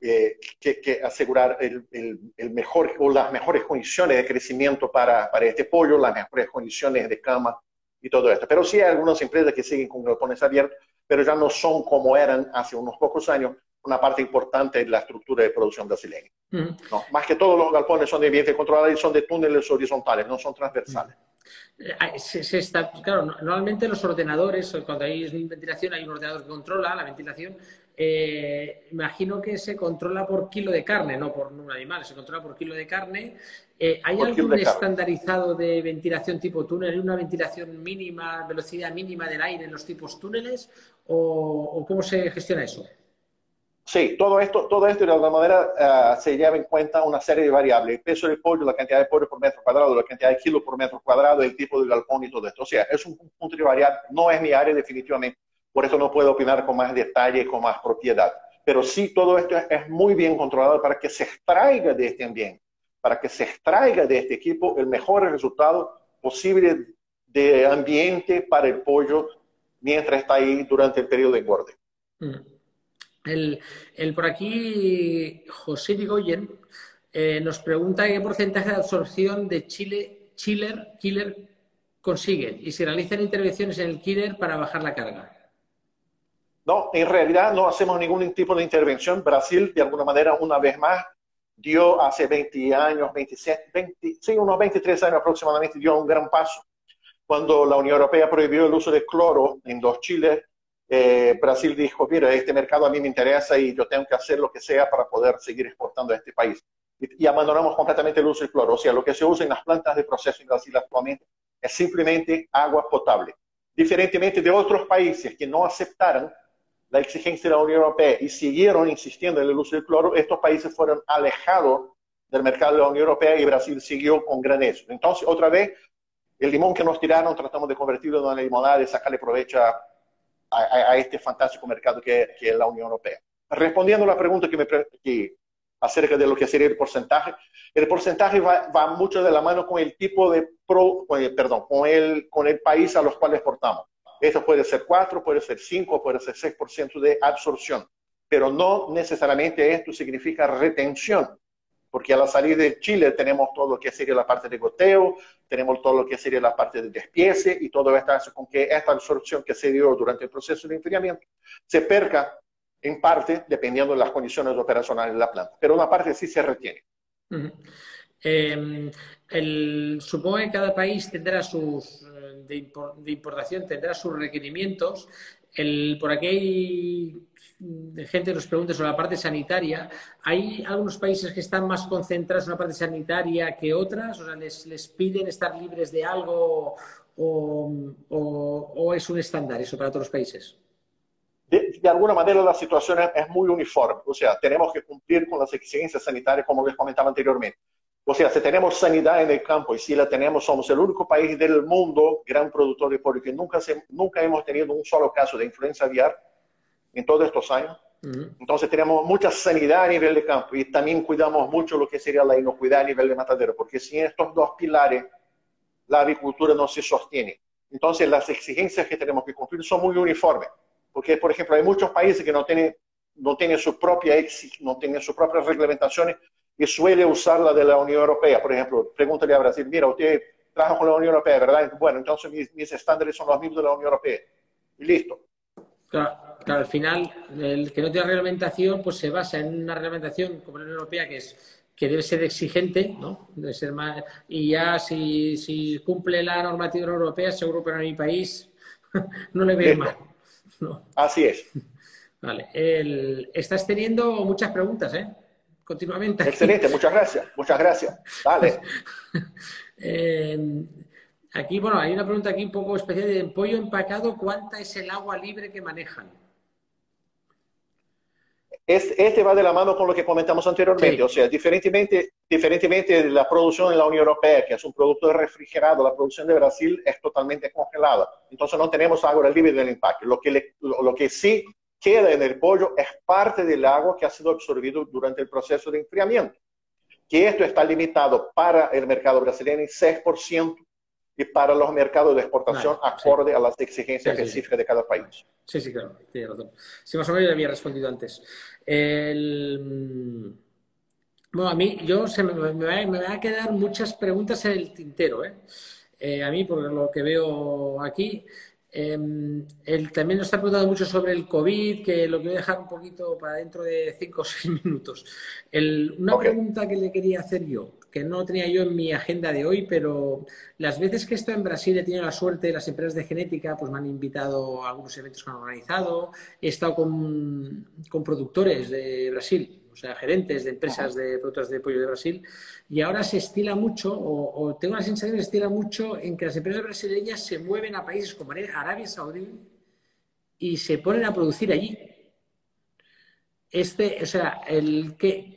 eh, que, que, asegurar el, el, el, mejor o las mejores condiciones de crecimiento para, para este pollo, las mejores condiciones de cama y todo esto. Pero sí hay algunas empresas que siguen con galpones abiertos, pero ya no son como eran hace unos pocos años una parte importante de la estructura de producción brasileña. no, más que todos los galpones son de ambiente controlado y son de túneles horizontales, no son transversales. Eh, se, está, claro, normalmente los ordenadores, cuando hay ventilación, hay un ordenador que controla la ventilación. Eh, imagino que se controla por kilo de carne, no por un animal, se controla por kilo de carne. Eh, ¿Hay algún estandarizado de ventilación tipo túnel? ¿Hay una ventilación mínima, velocidad mínima del aire en los tipos túneles? ¿O, cómo se gestiona eso? Sí, todo esto, todo esto de alguna manera uh, se lleva en cuenta una serie de variables. El peso del pollo, la cantidad de pollo por metro cuadrado, la cantidad de kilos por metro cuadrado, el tipo de galpón y todo esto. O sea, es un punto de variable. No es mi área definitivamente. Por eso no puedo opinar con más detalle, con más propiedad. Pero sí, todo esto es muy bien controlado para que se extraiga de este ambiente, para que se extraiga de este equipo el mejor resultado posible de ambiente para el pollo mientras está ahí durante el periodo de engorde. Mm. El, por aquí, José Digoyen eh, nos pregunta qué porcentaje de absorción de chile, chiller, killer consiguen y si realizan intervenciones en el killer para bajar la carga. No, en realidad no hacemos ningún tipo de intervención. Brasil, de alguna manera, una vez más, dio hace 20 años, 27, 20, sí, unos 23 años aproximadamente, dio un gran paso. Cuando la Unión Europea prohibió el uso de cloro en los chiles, eh, Brasil dijo, mira, este mercado a mí me interesa y yo tengo que hacer lo que sea para poder seguir exportando a este país. Y, abandonamos completamente el uso del cloro. O sea, lo que se usa en las plantas de proceso en Brasil actualmente es simplemente agua potable. Diferentemente de otros países que no aceptaron la exigencia de la Unión Europea y siguieron insistiendo en el uso del cloro, estos países fueron alejados del mercado de la Unión Europea y Brasil siguió con gran éxito. Entonces, otra vez, el limón que nos tiraron tratamos de convertirlo en una limonada y sacarle provecho a a, este fantástico mercado que, es la Unión Europea. Respondiendo a la pregunta que me que, acerca de lo que sería el porcentaje, el porcentaje va, mucho de la mano con el tipo de pro, perdón, con el, con el país a los cuales exportamos. Esto puede ser 4, puede ser 5, puede ser 6% de absorción, pero no necesariamente esto significa retención porque a la salida de Chile tenemos todo lo que sería la parte de goteo, tenemos todo lo que sería la parte de despiece y todo esto hace con que esta absorción que se dio durante el proceso de enfriamiento se perca en parte dependiendo de las condiciones operacionales de la planta, pero una parte sí se retiene. Em, el, supongo que cada país tendrá sus, eh, de, de importación, tendrá sus requerimientos. El, por aquí gente nos pregunta sobre la parte sanitaria, ¿hay algunos países que están más concentrados en la parte sanitaria que otras? O sea, ¿les, les piden estar libres de algo o, o, es un estándar eso para todos los países? de, alguna manera la situación es, muy uniforme. O sea, tenemos que cumplir con las exigencias sanitarias como les comentaba anteriormente. O sea, si tenemos sanidad en el campo y si la tenemos, somos el único país del mundo, gran productor de pollo, que nunca, se, nunca hemos tenido un solo caso de influenza aviar en todos estos años. Entonces tenemos mucha sanidad a nivel de campo y también cuidamos mucho lo que sería la inocuidad a nivel de matadero, porque sin estos dos pilares la agricultura no se sostiene. Entonces las exigencias que tenemos que cumplir son muy uniformes, porque por ejemplo hay muchos países que no tienen, no tienen, su, propia, no tienen sus propias reglamentaciones y suele usar la de la Unión Europea. Por ejemplo, pregúntale a Brasil, mira, usted trabaja con la Unión Europea, ¿verdad? Bueno, entonces mis, mis estándares son los mismos de la Unión Europea. Y listo. Claro, al final, el que no tiene reglamentación, pues se basa en una reglamentación como la Unión Europea, que es que debe ser exigente, ¿no? Debe ser más, y ya si, si cumple la normativa europea, seguro que en mi país no le veo mal. Así es. Vale. estás teniendo muchas preguntas, ¿eh? Continuamente. Excelente, muchas gracias. Muchas gracias. Vale. eh, Aquí, bueno, hay una pregunta aquí un poco especial de pollo empacado, ¿cuánta es el agua libre que manejan? Este, va de la mano con lo que comentamos anteriormente, o sea, diferentemente, diferentemente de la producción en la Unión Europea, que es un producto refrigerado, la producción de Brasil es totalmente congelada. Entonces no tenemos agua libre del empaque. Lo que, lo que sí queda en el pollo es parte del agua que ha sido absorbido durante el proceso de enfriamiento. Que esto está limitado para el mercado brasileño en 6% y para los mercados de exportación acorde a las exigencias específicas de cada país. Sí, sí, claro, tiene razón. Sí, más o menos ya había respondido antes. El... Bueno, a mí, yo se me, me, me, van a quedar muchas preguntas en el tintero, ¿eh? Eh, a mí, por lo que veo aquí, él también nos está preguntando mucho sobre el COVID, que lo voy a dejar un poquito para dentro de cinco o seis minutos. una pregunta que le quería hacer yo que no tenía yo en mi agenda de hoy, pero las veces que he estado en Brasil he tenido la suerte, las empresas de genética pues me han invitado a algunos eventos que han organizado, he estado con, con productores de Brasil, o sea, gerentes de empresas de productos de pollo de Brasil, y ahora se estila mucho, o, tengo la sensación que se estila mucho en que las empresas brasileñas se mueven a países como Arabia Saudí y se ponen a producir allí este, o sea, el que,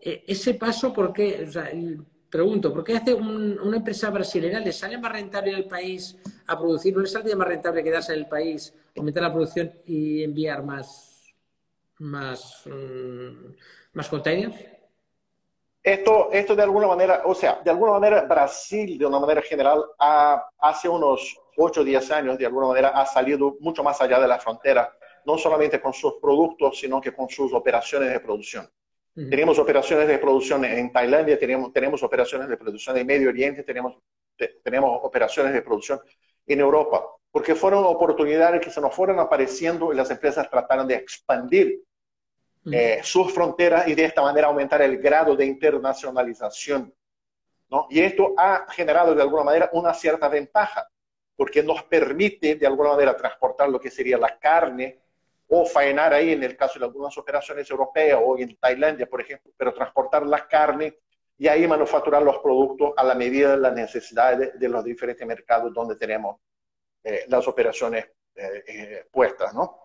e, ese paso, ¿por qué? O sea, pregunto, ¿por qué hace una empresa brasileña? ¿Le sale más rentable al país a producir? ¿No le sale más rentable quedarse en el país, aumentar la producción y enviar más, más, mm, más containers? Esto, esto de alguna manera, o sea, de alguna manera Brasil, de una manera general, hace unos 8 o 10 años, de alguna manera, ha salido mucho más allá de la frontera no solamente con sus productos, sino que con sus operaciones de producción. Tenemos operaciones de producción en Tailandia, tenemos, tenemos operaciones de producción en Medio Oriente, tenemos, tenemos operaciones de producción en Europa, porque fueron oportunidades que se nos fueron apareciendo y las empresas trataron de expandir eh, sus fronteras y de esta manera aumentar el grado de internacionalización. ¿no? Y esto ha generado de alguna manera una cierta ventaja, porque nos permite de alguna manera transportar lo que sería la carne o faenar ahí en el caso de algunas operaciones europeas o en Tailandia, por ejemplo, pero transportar la carne y ahí manufacturar los productos a la medida de las necesidades de, los diferentes mercados donde tenemos eh, las operaciones eh, eh, puestas, ¿no?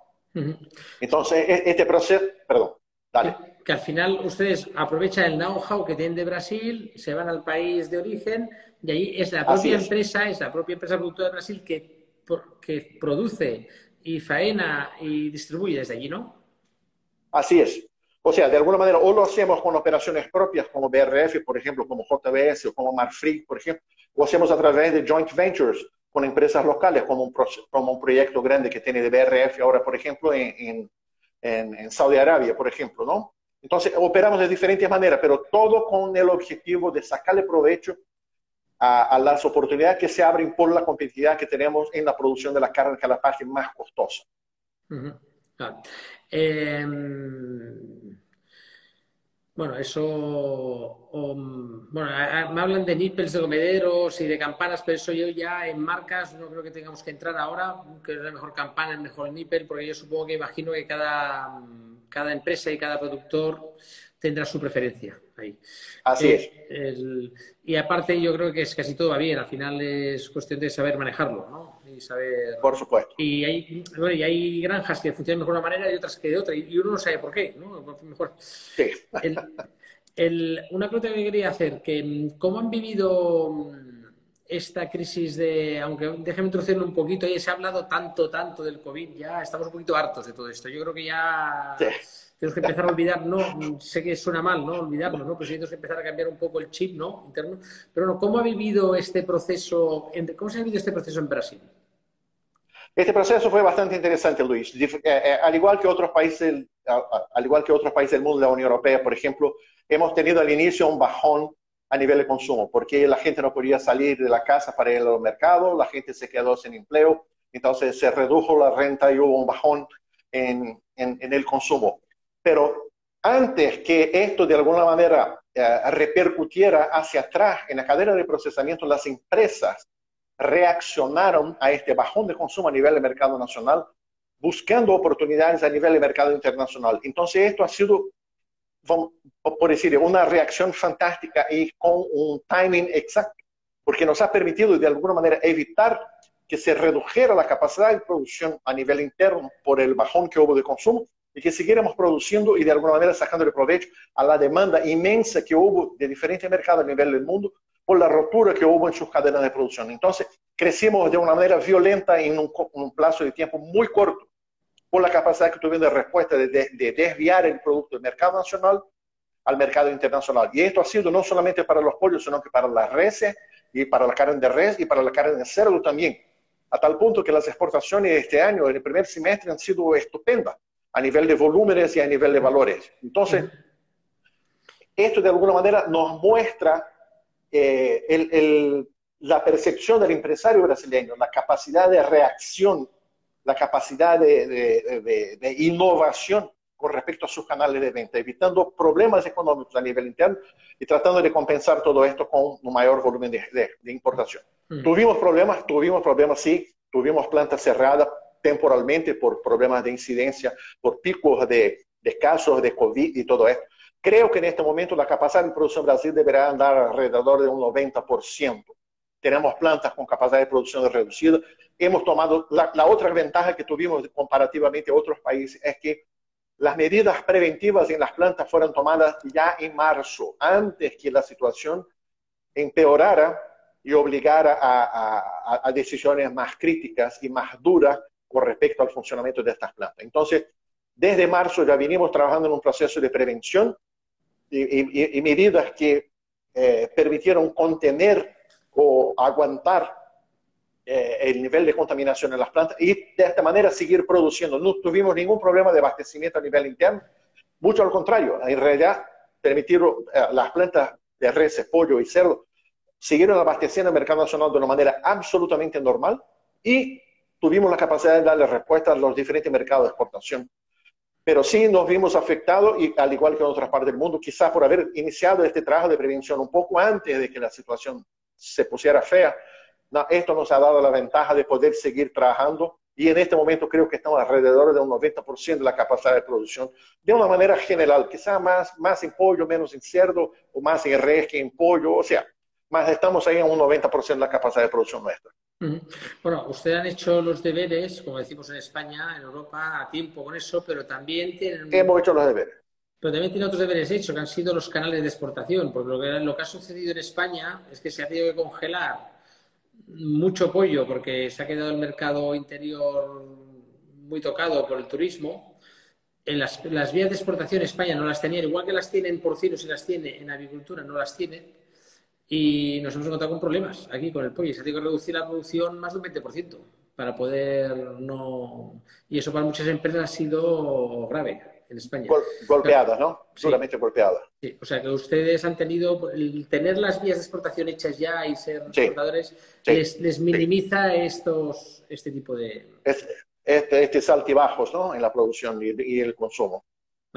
Entonces, e, este proceso, perdón, dale. Que, al final ustedes aprovechan el know-how que tienen de Brasil, se van al país de origen y ahí es la propia empresa, es la propia empresa productora de Brasil que, que produce y faena y distribuye desde allí, ¿no? Así es. O sea, de alguna manera, o lo hacemos con operaciones propias como BRF, por ejemplo, como JBS o como Marfrig, por ejemplo, o hacemos a través de joint ventures con empresas locales, como un, como un proyecto grande que tiene de BRF ahora, por ejemplo, en, en, en Saudi Arabia, por ejemplo, ¿no? Entonces, operamos de diferentes maneras, pero todo con el objetivo de sacarle provecho a, las oportunidades que se abren por la competitividad que tenemos en la producción de la carne, que es la parte más costosa. Em, bueno, eso. Bueno, me hablan de nipples de comederos y de campanas, pero eso yo ya en marcas no creo que tengamos que entrar ahora, que es la mejor campana, el mejor nipple, porque yo supongo que imagino que cada, cada empresa y cada productor tendrá su preferencia ahí. Así es. y aparte yo creo que es casi todo va bien, al final es cuestión de saber manejarlo, ¿no? y saber... Por supuesto. Y hay, bueno, y hay granjas que funcionan de una manera y otras que de otra, y uno no sabe por qué, ¿no? Mejor. Sí. El, el, una pregunta que quería hacer, que ¿cómo han vivido esta crisis de, aunque déjeme introducirlo un poquito, y se ha hablado tanto, tanto del COVID, ya estamos un poquito hartos de todo esto. Yo creo que ya tenemos que empezar a olvidar, no, sé que suena mal, ¿no? Olvidarlo, ¿no? Sí tenemos que empezar a cambiar un poco el chip, ¿no? Interno. Pero no, ¿cómo ha vivido este proceso, cómo se ha vivido este proceso en Brasil? Este proceso fue bastante interesante, Luis. Eh, eh, al igual que otros países, al igual que otros países del mundo, la Unión Europea, por ejemplo, hemos tenido al inicio un bajón a nivel de consumo, porque la gente no podía salir de la casa para ir al mercado, la gente se quedó sin empleo, entonces se redujo la renta y hubo un bajón en, en, el consumo. Pero antes que esto de alguna manera eh, repercutiera hacia atrás en la cadena de procesamiento, las empresas reaccionaron a este bajón de consumo a nivel de mercado nacional, buscando oportunidades a nivel de mercado internacional. Entonces esto ha sido por decir, una reacción fantástica y con un timing exacto, porque nos ha permitido de alguna manera evitar que se redujera la capacidad de producción a nivel interno por el bajón que hubo de consumo y que siguiéramos produciendo y de alguna manera sacando provecho a la demanda inmensa que hubo de diferentes mercados a nivel del mundo por la rotura que hubo en sus cadenas de producción. Entonces, crecimos de una manera violenta en un, un plazo de tiempo muy corto por la capacidad que tuvimos de respuesta de, de, desviar el producto del mercado nacional al mercado internacional. Y esto ha sido no solamente para los pollos, sino que para las reses y para la carne de res y para la carne de cerdo también. A tal punto que las exportaciones de este año, en el primer semestre, han sido estupendas a nivel de volúmenes y a nivel de valores. Entonces, esto de alguna manera nos muestra eh, el, el, la percepción del empresario brasileño, la capacidad de reacción la capacidad de, innovación con respecto a sus canales de venta, evitando problemas económicos a nivel interno y tratando de compensar todo esto con un mayor volumen de, importación. Mm. Tuvimos problemas, tuvimos problemas, sí, tuvimos plantas cerradas temporalmente por problemas de incidencia, por picos de, casos de COVID y todo esto. Creo que en este momento la capacidad de producción en Brasil deberá andar alrededor de un 90% tenemos plantas con capacidad de producción reducida. Hemos tomado, la, otra ventaja que tuvimos comparativamente a otros países es que las medidas preventivas en las plantas fueron tomadas ya en marzo, antes que la situación empeorara y obligara a, a, decisiones más críticas y más duras con respecto al funcionamiento de estas plantas. Entonces, desde marzo ya vinimos trabajando en un proceso de prevención y, y, medidas que eh, permitieron contener o aguantar eh, el nivel de contaminación en las plantas y de esta manera seguir produciendo. No tuvimos ningún problema de abastecimiento a nivel interno, mucho al contrario, en realidad permitieron eh, las plantas de res, pollo y cerdo siguieron abasteciendo el mercado nacional de una manera absolutamente normal y tuvimos la capacidad de darle respuesta a los diferentes mercados de exportación. Pero sí nos vimos afectados, y al igual que en otras partes del mundo, quizás por haber iniciado este trabajo de prevención un poco antes de que la situación se pusiera fea. No, esto nos ha dado la ventaja de poder seguir trabajando y en este momento creo que estamos alrededor de un 90% de la capacidad de producción de una manera general, quizá más, más en pollo, menos en cerdo o más en res que en pollo, o sea, más estamos ahí en un 90% de la capacidad de producción nuestra. Bueno, ustedes han hecho los deberes, como decimos en España, en Europa, a tiempo con eso, pero también tienen... Hemos hecho los deberes. Pero también tiene otros deberes hechos, que han sido los canales de exportación, porque lo que, lo que ha sucedido en España es que se ha tenido que congelar mucho pollo, porque se ha quedado el mercado interior muy tocado por el turismo. En las, vías de exportación España no las tenía, igual que las tiene en porcinos y las tiene en avicultura, no las tiene. Y nos hemos encontrado con problemas aquí con el pollo. Se ha tenido que reducir la producción más de un 20% para poder no. Y eso para muchas empresas ha sido grave en España. golpeada, ¿no? Solamente golpeada. Sí, o sea que ustedes han tenido, el tener las vías de exportación hechas ya y ser exportadores, les, minimiza estos, este tipo de... Este, este, este altibajos, ¿no? En la producción y, el consumo.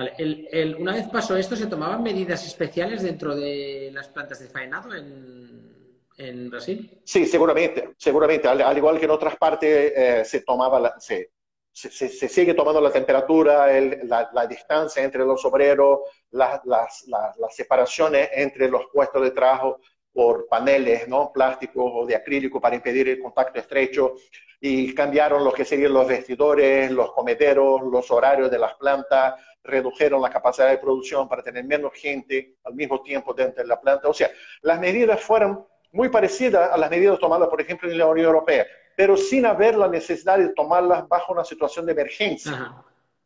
Vale. El, una vez pasó esto, ¿se tomaban medidas especiales dentro de las plantas de faenado en, en Brasil? Sí, seguramente, seguramente. Al, igual que en otras partes eh, se tomaba, la, se, se, sigue tomando la temperatura, la, distancia entre los obreros, las, las, separaciones entre los puestos de trabajo por paneles ¿no? plásticos o de acrílico para impedir el contacto estrecho y cambiaron lo que serían los vestidores, los comederos, los horarios de las plantas, redujeron la capacidad de producción para tener menos gente al mismo tiempo dentro de la planta. O sea, las medidas fueron muy parecidas a las medidas tomadas, por ejemplo, en la Unión Europea, pero sin haber la necesidad de tomarlas bajo una situación de emergencia.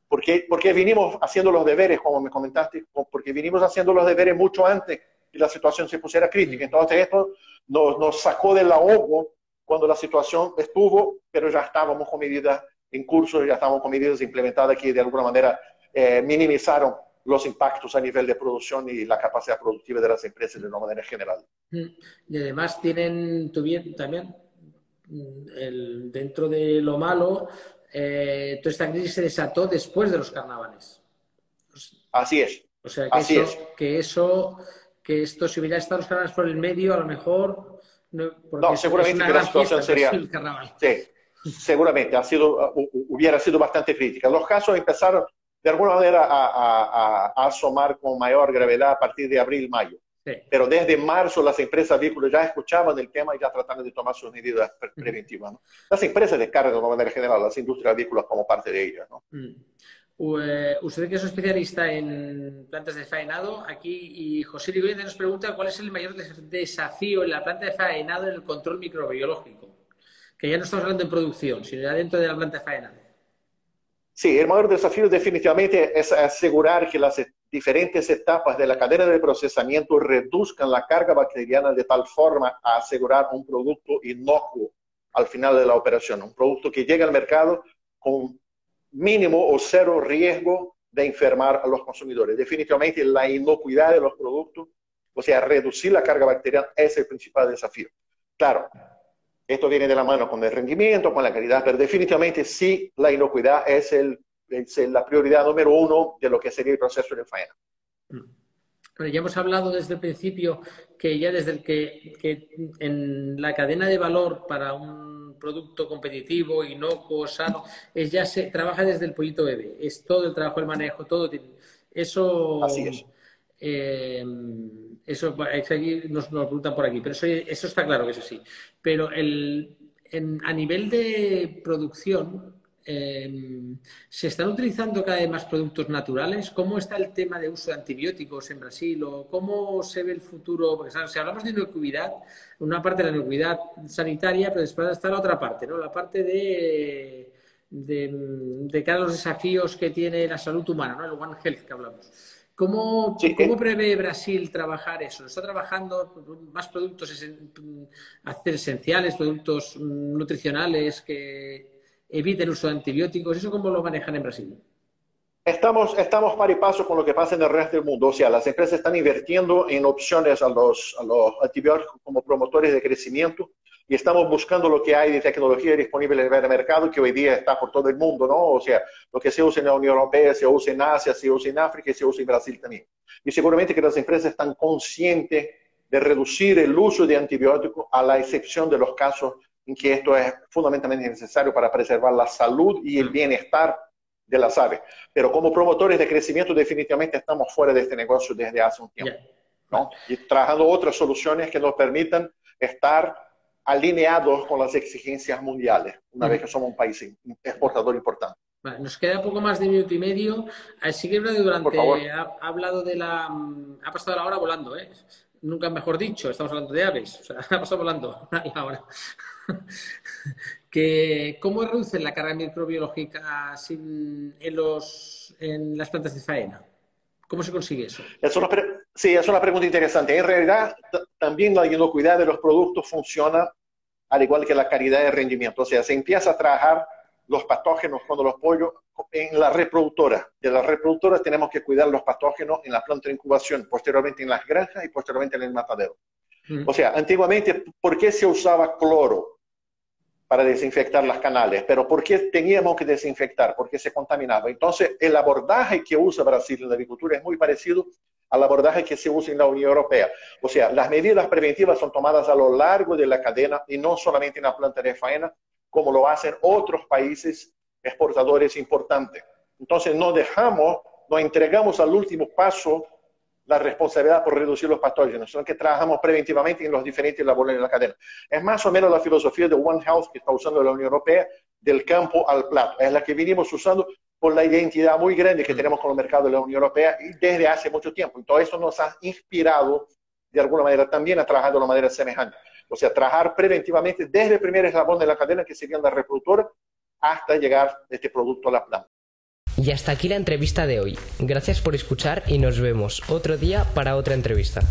Porque, porque vinimos haciendo los deberes, como me comentaste, porque vinimos haciendo los deberes mucho antes que la situación se pusiera crítica. Entonces esto nos, nos sacó del ahogo cuando la situación estuvo, pero ya estábamos con medidas en curso, ya estábamos con medidas implementadas que de alguna manera eh, minimizaron los impactos a nivel de producción y la capacidad productiva de las empresas de una manera general. Mm. Y además tienen también, mm, el, dentro de lo malo, eh, toda esta crisis se desató después de los carnavales. Así es. O sea, que, eso, es. que eso, que esto, si hubiera estado los carnavales por el medio, a lo mejor... No, no seguramente que la situación sería... Sí, seguramente ha sido, hubiera sido bastante crítica. Los casos empezaron de alguna manera a, asomar con mayor gravedad a partir de abril, mayo. Pero desde marzo las empresas avícolas ya escuchaban el tema y ya trataban de tomar sus medidas preventivas. Las empresas de carga de una manera general, las industrias avícolas como parte de ellas. ¿no? Mm. Eh, usted que es especialista en plantas de faenado, aquí y José Rigoyen nos pregunta cuál es el mayor desafío en la planta de faenado en el control microbiológico. Que ya no estamos hablando en producción, sino ya dentro de la planta de faenado. Sí, el mayor desafío definitivamente es asegurar que las diferentes etapas de la cadena de procesamiento reduzcan la carga bacteriana de tal forma a asegurar un producto inocuo al final de la operación, un producto que llegue al mercado con mínimo o cero riesgo de enfermar a los consumidores. Definitivamente la inocuidad de los productos, o sea, reducir la carga bacteriana es el principal desafío. Claro, esto viene de la mano con el rendimiento, con la calidad, pero definitivamente sí la inocuidad es, el, la prioridad número uno de lo que sería el proceso de faena. Bueno, ya hemos hablado desde el principio que ya desde el que, que, en la cadena de valor para un producto competitivo, inocuo, sano, es ya se trabaja desde el pollito bebé. Es todo el trabajo, el manejo, todo. Eso. Así es. Eh, eso nos, nos, preguntan por aquí, pero eso, eso, está claro que es así. Pero el, a nivel de producción, em, ¿se están utilizando cada vez más productos naturales? ¿Cómo está el tema de uso de antibióticos en Brasil? ¿O cómo se ve el futuro? Porque si hablamos de inocuidad, una parte de la inocuidad sanitaria, pero después está la otra parte, ¿no? La parte de, de, de cada los desafíos que tiene la salud humana, ¿no? El One Health que hablamos. ¿Cómo, ¿Cómo, prevé Brasil trabajar eso? ¿Está trabajando más productos esenciales, productos nutricionales que eviten el uso de antibióticos? ¿Eso cómo lo manejan en Brasil? Estamos, estamos par y paso con lo que pasa en el resto del mundo. O sea, las empresas están invirtiendo en opciones a los, a los antibióticos como promotores de crecimiento y estamos buscando lo que hay de tecnología disponible en el mercado que hoy día está por todo el mundo, ¿no? O sea, lo que se usa en la Unión Europea, se usa en Asia, se usa en África y se usa en Brasil también. Y seguramente que las empresas están conscientes de reducir el uso de antibióticos a la excepción de los casos en que esto es fundamentalmente necesario para preservar la salud y el bienestar de las aves. Pero como promotores de crecimiento definitivamente estamos fuera de este negocio desde hace un tiempo, ¿no? Y trabajando otras soluciones que nos permitan estar alineados con las exigencias mundiales, una vez que somos un país exportador importante. nos queda poco más de minuto y medio. Así que durante ha, ha, hablado de la ha pasado la hora volando, ¿eh? Nunca mejor dicho, estamos hablando de aves, o sea, ha pasado volando la hora. que, ¿Cómo reducen la carga microbiológica sin, en, los, en las plantas de faena? ¿Cómo se consigue eso? Es una sí, es una pregunta interesante. En realidad, también la inocuidad de los productos funciona al igual que la calidad de rendimiento. O sea, se empieza a trabajar los patógenos cuando los pollos en la reproductora. De la reproductora tenemos que cuidar los patógenos en la planta de incubación, posteriormente en las granjas y posteriormente en el matadero. O sea, antiguamente, ¿por qué se usaba cloro? para desinfectar las canales, pero ¿por qué teníamos que desinfectar? Porque se contaminaba. Entonces, el abordaje que usa Brasil en la agricultura es muy parecido al abordaje que se usa en la Unión Europea. O sea, las medidas preventivas son tomadas a lo largo de la cadena y no solamente en la planta de faena, como lo hacen otros países exportadores importantes. Entonces, no dejamos, no entregamos al último paso la responsabilidad por reducir los patógenos, sino que trabajamos preventivamente en los diferentes labores de la cadena. Es más o menos la filosofía de One Health que está usando la Unión Europea, del campo al plato. Es la que venimos usando por la identidad muy grande que tenemos con el mercado de la Unión Europea y desde hace mucho tiempo. Y todo eso nos ha inspirado de alguna manera también a trabajar de una manera semejante. O sea, trabajar preventivamente desde el primer eslabón de la cadena, que sería la reproductora, hasta llegar este producto a la planta. Y hasta aquí la entrevista de hoy. Gracias por escuchar y nos vemos otro día para otra entrevista.